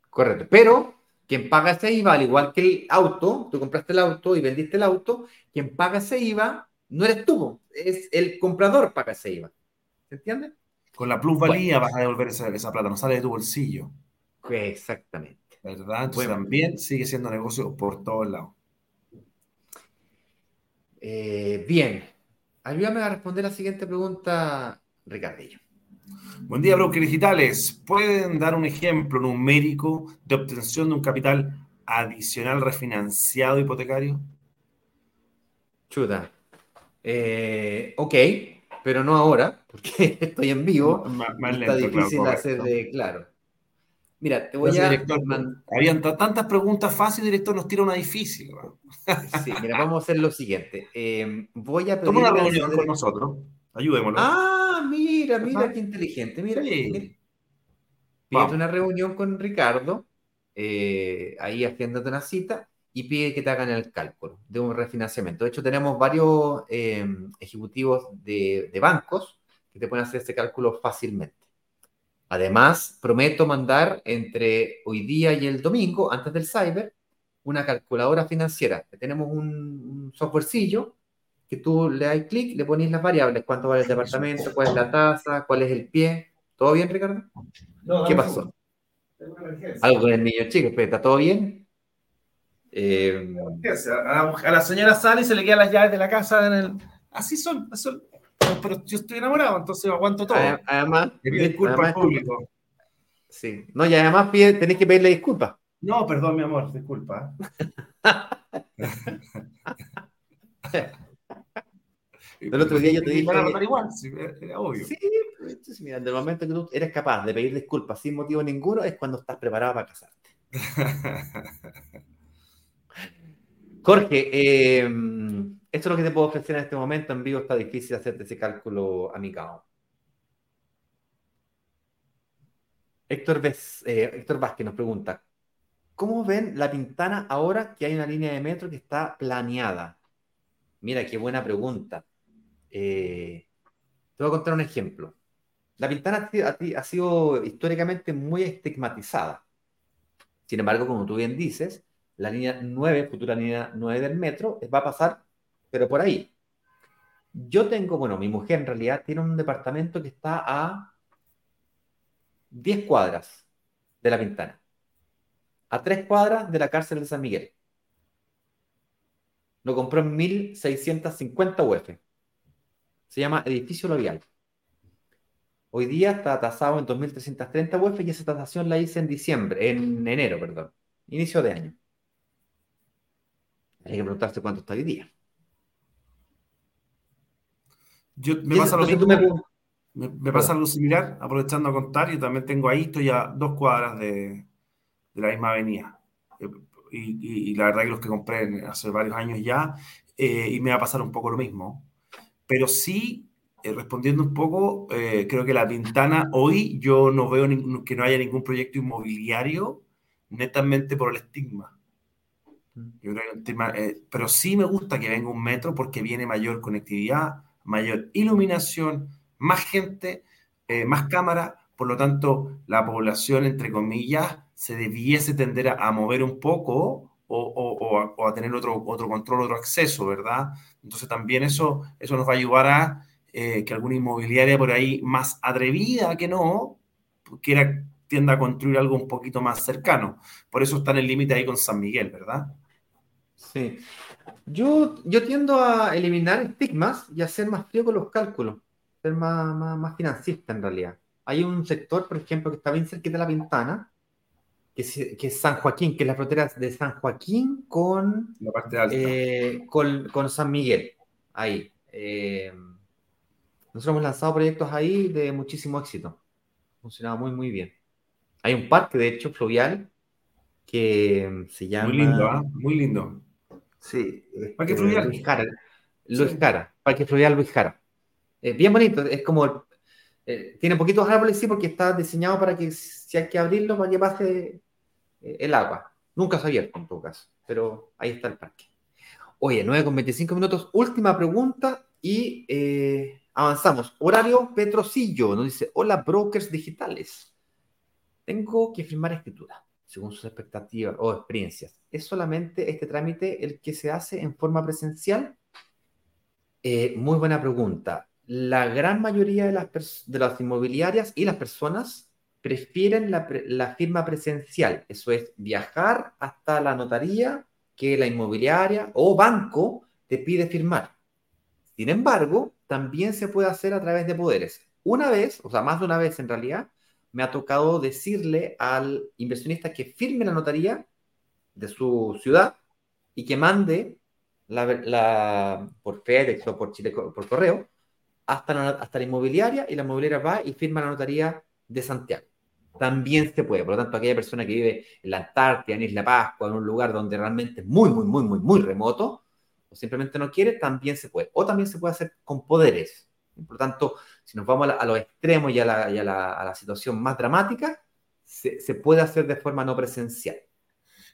Speaker 1: Correcto, pero quien paga ese IVA, al igual que el auto, tú compraste el auto y vendiste el auto, quien paga ese IVA no eres tú, es el comprador paga ese IVA. ¿Se entiende?
Speaker 2: Con la plusvalía vas a devolver esa, plata, no sale de tu bolsillo.
Speaker 1: Exactamente.
Speaker 2: ¿Verdad? Entonces también sigue siendo negocio por todos lados.
Speaker 1: Eh, bien. Ayúdame a responder la siguiente pregunta, Ricardillo.
Speaker 2: Buen día, brokers digitales. ¿Pueden dar un ejemplo numérico de obtención de un capital adicional refinanciado hipotecario?
Speaker 1: Chuta. Eh, ok, pero no ahora, porque estoy en vivo. está difícil hacer de claro. Mira, te voy a.
Speaker 2: Director, habían tantas preguntas fáciles, director nos tira una difícil.
Speaker 1: sí, mira, vamos a hacer lo siguiente. Eh, voy a
Speaker 2: pedir. Toma una reunión con nosotros. Ayudémoslo.
Speaker 1: Ah, mira, mira qué inteligente. Mira, sí. una reunión con Ricardo, eh, ahí haciéndote una cita, y pide que te hagan el cálculo de un refinanciamiento. De hecho, tenemos varios eh, ejecutivos de, de, bancos que te pueden hacer ese cálculo fácilmente. Además, prometo mandar entre hoy día y el domingo, antes del cyber, una calculadora financiera. Tenemos un, un softwarecillo que tú le das clic, le pones las variables, cuánto vale el departamento, cuál es la tasa, cuál es el pie. ¿Todo bien, Ricardo? ¿Qué pasó? Algo con el niño chico, pero ¿está todo bien?
Speaker 2: Eh, a, la, señora sale y se le quedan las llaves de la casa en el... Así son, pero yo estoy enamorado, entonces aguanto todo.
Speaker 1: Además, disculpas al público. Sí, no, y además tenés que pedirle disculpas.
Speaker 2: No, perdón, mi amor, disculpa.
Speaker 1: El otro día yo te dije.
Speaker 2: Igual, sí, era obvio. Sí,
Speaker 1: pues, mira, en el momento que tú eres capaz de pedir disculpas sin motivo ninguno es cuando estás preparado para casarte. Jorge, eh, esto es lo que te puedo ofrecer en este momento. En vivo está difícil hacerte ese cálculo amicado. Héctor, eh, Héctor Vázquez nos pregunta: ¿Cómo ven la Pintana ahora que hay una línea de metro que está planeada? Mira, qué buena pregunta. Eh, te voy a contar un ejemplo. La Pintana ha, sido históricamente muy estigmatizada. Sin embargo, como tú bien dices, la línea 9, futura línea 9 del metro, va a pasar, pero por ahí. Yo tengo, bueno, mi mujer en realidad tiene un departamento que está a 10 cuadras de la Pintana. a tres cuadras de la cárcel de San Miguel. Lo compró en 1650 UF. Se llama Edificio L'Oreal. Hoy día está tasado en 2.330 UF y esa tasación la hice en diciembre, en enero, perdón, inicio de año. Hay que preguntarse cuánto está hoy día.
Speaker 2: Yo, me, pasa lo mismo, me, pasa algo similar, aprovechando a contar, yo también tengo ahí, estoy a dos cuadras de, de la misma avenida. Eh, y, la verdad que los que compré hace varios años ya, eh, y me va a pasar un poco lo mismo. Pero sí, eh, respondiendo un poco, creo que la ventana hoy yo no veo que no haya ningún proyecto inmobiliario netamente por el estigma. Creo pero sí me gusta que venga un metro porque viene mayor conectividad, mayor iluminación, más gente, más cámara, por lo tanto, la población, entre comillas, se debiese tender a, mover un poco o, a, tener otro, otro control, otro acceso, ¿verdad? Entonces también eso, eso nos va a ayudar a eh, que alguna inmobiliaria por ahí más atrevida que no, quiera tienda a construir algo un poquito más cercano. Por eso está en el límite ahí con San Miguel, ¿verdad?
Speaker 1: Sí. Yo, yo tiendo a eliminar estigmas y a ser más frío con los cálculos, ser más, más, más financista en realidad. Hay un sector, por ejemplo, que está bien cerca de la ventana, que es, San Joaquín, que es la frontera de San Joaquín con,
Speaker 2: la parte alta.
Speaker 1: Eh, con, San Miguel, ahí. Eh, nosotros hemos lanzado proyectos ahí de muchísimo éxito. Funcionaba muy, muy bien. Hay un parque, de hecho, fluvial, que se llama...
Speaker 2: Muy lindo, ¿ah? Muy lindo.
Speaker 1: Sí. Parque fluvial. Luis Jara. Luis Jara. Parque fluvial Luis Jara. bien bonito, es como... Eh, tiene poquitos árboles, sí, porque está diseñado para que si hay que abrirlo, para que pase eh, el agua. Nunca se ha abierto en todo caso, pero ahí está el parque. Oye, 9 con 25 minutos, última pregunta y eh, avanzamos. Horario Petrosillo nos dice, hola brokers digitales. Tengo que firmar escritura, según sus expectativas o experiencias. ¿Es solamente este trámite el que se hace en forma presencial? Eh, muy buena pregunta. La gran mayoría de las, de las inmobiliarias y las personas prefieren la, firma presencial, eso es viajar hasta la notaría que la inmobiliaria o banco te pide firmar. Sin embargo, también se puede hacer a través de poderes. Una vez, o sea, más de una vez en realidad, me ha tocado decirle al inversionista que firme la notaría de su ciudad y que mande la, por FedEx o por, Chile, por correo hasta la, hasta la inmobiliaria y la inmobiliaria va y firma la notaría de Santiago también se puede. Por lo tanto, aquella persona que vive en la Antártida, en Isla Pascua, en un lugar donde realmente es muy, muy, muy, muy, muy remoto, o simplemente no quiere, también se puede. O también se puede hacer con poderes. Por lo tanto, si nos vamos a, los extremos y, a la, situación más dramática, se, se, puede hacer de forma no presencial.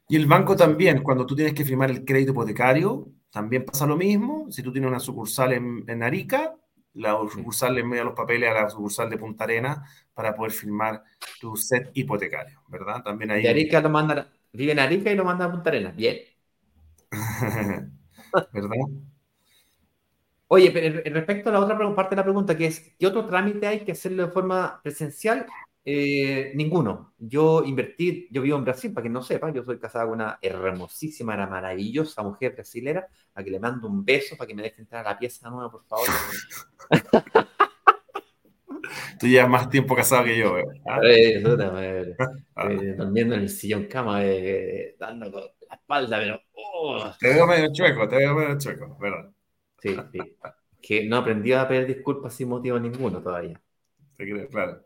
Speaker 2: Y el banco también, cuando tú tienes que firmar el crédito hipotecario, también pasa lo mismo. Si tú tienes una sucursal en, en Arica, la sucursal le envía los papeles a la sucursal de Punta Arena para poder firmar tu set hipotecario, ¿verdad?
Speaker 1: También ahí. De Arica lo manda, vive en Arica y lo manda a Punta Arena. Bien.
Speaker 2: ¿Verdad?
Speaker 1: Oye, pero respecto a la otra parte de la pregunta, que es, ¿qué otro trámite hay que hacerlo de forma presencial? Eh, ninguno. Yo invertí, yo vivo en Brasil, para que no sepa, yo soy casada con una hermosísima, una maravillosa mujer brasilera, a que le mando un beso para que me deje entrar a la pieza nueva, por favor.
Speaker 2: Tú llevas más tiempo casado que yo, ¿Ah?
Speaker 1: durmiendo en el sillón cama, dando con la espalda, pero.
Speaker 2: Oh. Te veo medio chueco, te veo medio chueco, ¿verdad?
Speaker 1: Sí, sí. que no aprendió a pedir disculpas sin motivo ninguno todavía.
Speaker 2: Te creo, claro.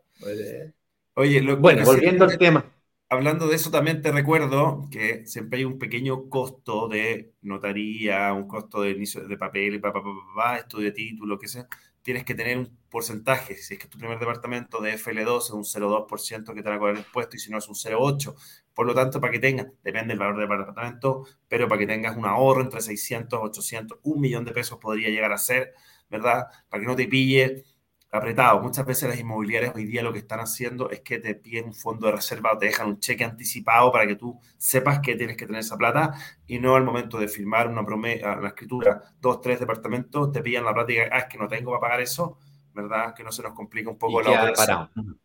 Speaker 2: Oye,
Speaker 1: bueno, volviendo al tema.
Speaker 2: Hablando de eso, también te recuerdo que siempre hay un pequeño costo de notaría, un costo de inicio de papel, pa, pa, pa, estudio de título, que sea. Tienes que tener un porcentaje. Si es que tu primer departamento de FL2 es un 0,2% que te van a cobrar el impuesto y si no es un 0,8%. Por lo tanto, para que tengas, depende del valor del departamento, pero para que tengas un ahorro entre 600, 800, un millón de pesos podría llegar a ser, ¿verdad? Para que no te pille apretado. Muchas veces las inmobiliarias hoy día lo que están haciendo es que te piden un fondo de reserva o te dejan un cheque anticipado para que tú sepas que tienes que tener esa plata y no al momento de firmar una, promesa, una escritura, dos, tres departamentos, te pillan la plata y ah, es que no tengo para pagar eso, ¿verdad? Que no se nos complica un poco la operación.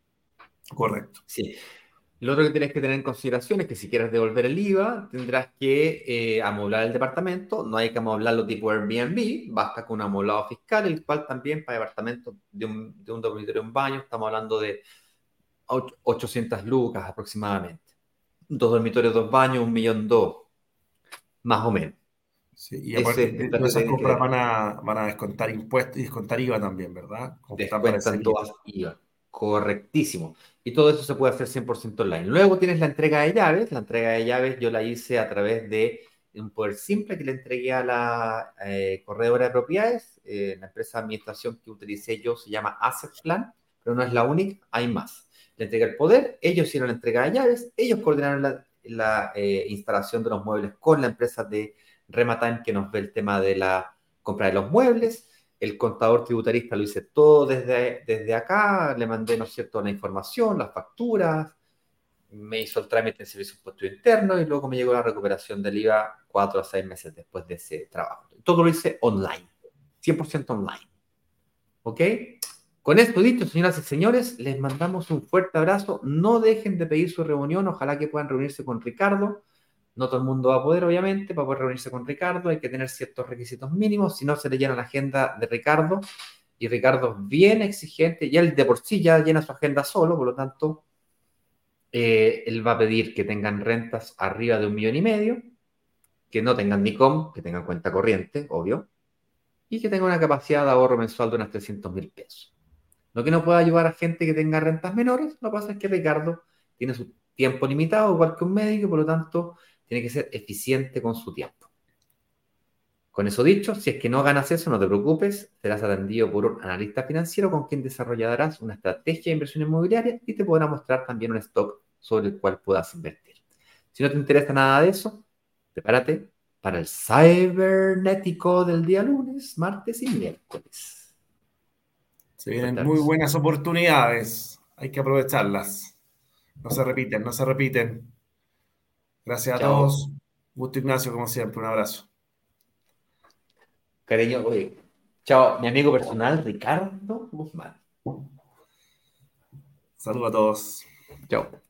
Speaker 1: Correcto. Sí. Lo otro que tienes que tener en consideración es que si quieres devolver el IVA, tendrás que eh, amoblar el departamento. No hay que amoblarlo tipo Airbnb, basta con un amoblado fiscal, el cual también para departamentos de un, de un dormitorio un baño, estamos hablando de 800 lucas aproximadamente. Dos dormitorios, dos baños, un millón dos, más o menos.
Speaker 2: Sí, y aparte de esas compras van a, van a descontar impuestos y descontar IVA también, ¿verdad?
Speaker 1: Descuentan todas IVA. Correctísimo. Y todo eso se puede hacer 100% online. Luego tienes la entrega de llaves. La entrega de llaves yo la hice a través de un poder simple que le entregué a la eh, corredora de propiedades. Eh, la empresa de administración que utilicé yo se llama Asset Plan, pero no es la única, hay más. Le entregué el poder, ellos hicieron la entrega de llaves, ellos coordinaron la, eh, instalación de los muebles con la empresa de Rematime que nos ve el tema de la compra de los muebles el contador tributarista lo hice todo desde, desde acá, le mandé, ¿no es cierto?, la información, las facturas, me hizo el trámite en servicio impuesto interno y luego me llegó la recuperación del IVA cuatro a seis meses después de ese trabajo. Todo lo hice online, 100% online. ¿Ok? Con esto dicho, señoras y señores, les mandamos un fuerte abrazo. No dejen de pedir su reunión, ojalá que puedan reunirse con Ricardo no todo el mundo va a poder, obviamente, para poder reunirse con Ricardo. Hay que tener ciertos requisitos mínimos, si no se le llena la agenda de Ricardo. Y Ricardo es bien exigente y él de por sí ya llena su agenda solo, por lo tanto, eh, él va a pedir que tengan rentas arriba de un millón y medio, que no tengan NICOM, que tengan cuenta corriente, obvio, y que tengan una capacidad de ahorro mensual de unos 300 mil pesos. Lo que no puede ayudar a gente que tenga rentas menores, lo que pasa es que Ricardo tiene su tiempo limitado, igual que un médico, por lo tanto, tiene que ser eficiente con su tiempo. Con eso dicho, si es que no ganas eso, no te preocupes, serás atendido por un analista financiero con quien desarrollarás una estrategia de inversión inmobiliaria y te podrá mostrar también un stock sobre el cual puedas invertir. Si no te interesa nada de eso, prepárate para el cibernético del día lunes, martes y miércoles.
Speaker 2: Se vienen muy buenas oportunidades, hay que aprovecharlas. No se repiten, no se repiten. Gracias a todos. Gusto Ignacio, como siempre, un abrazo.
Speaker 1: Cariño, oye. Chao, mi amigo personal, Ricardo Guzmán.
Speaker 2: Saludos a todos.
Speaker 1: Chao.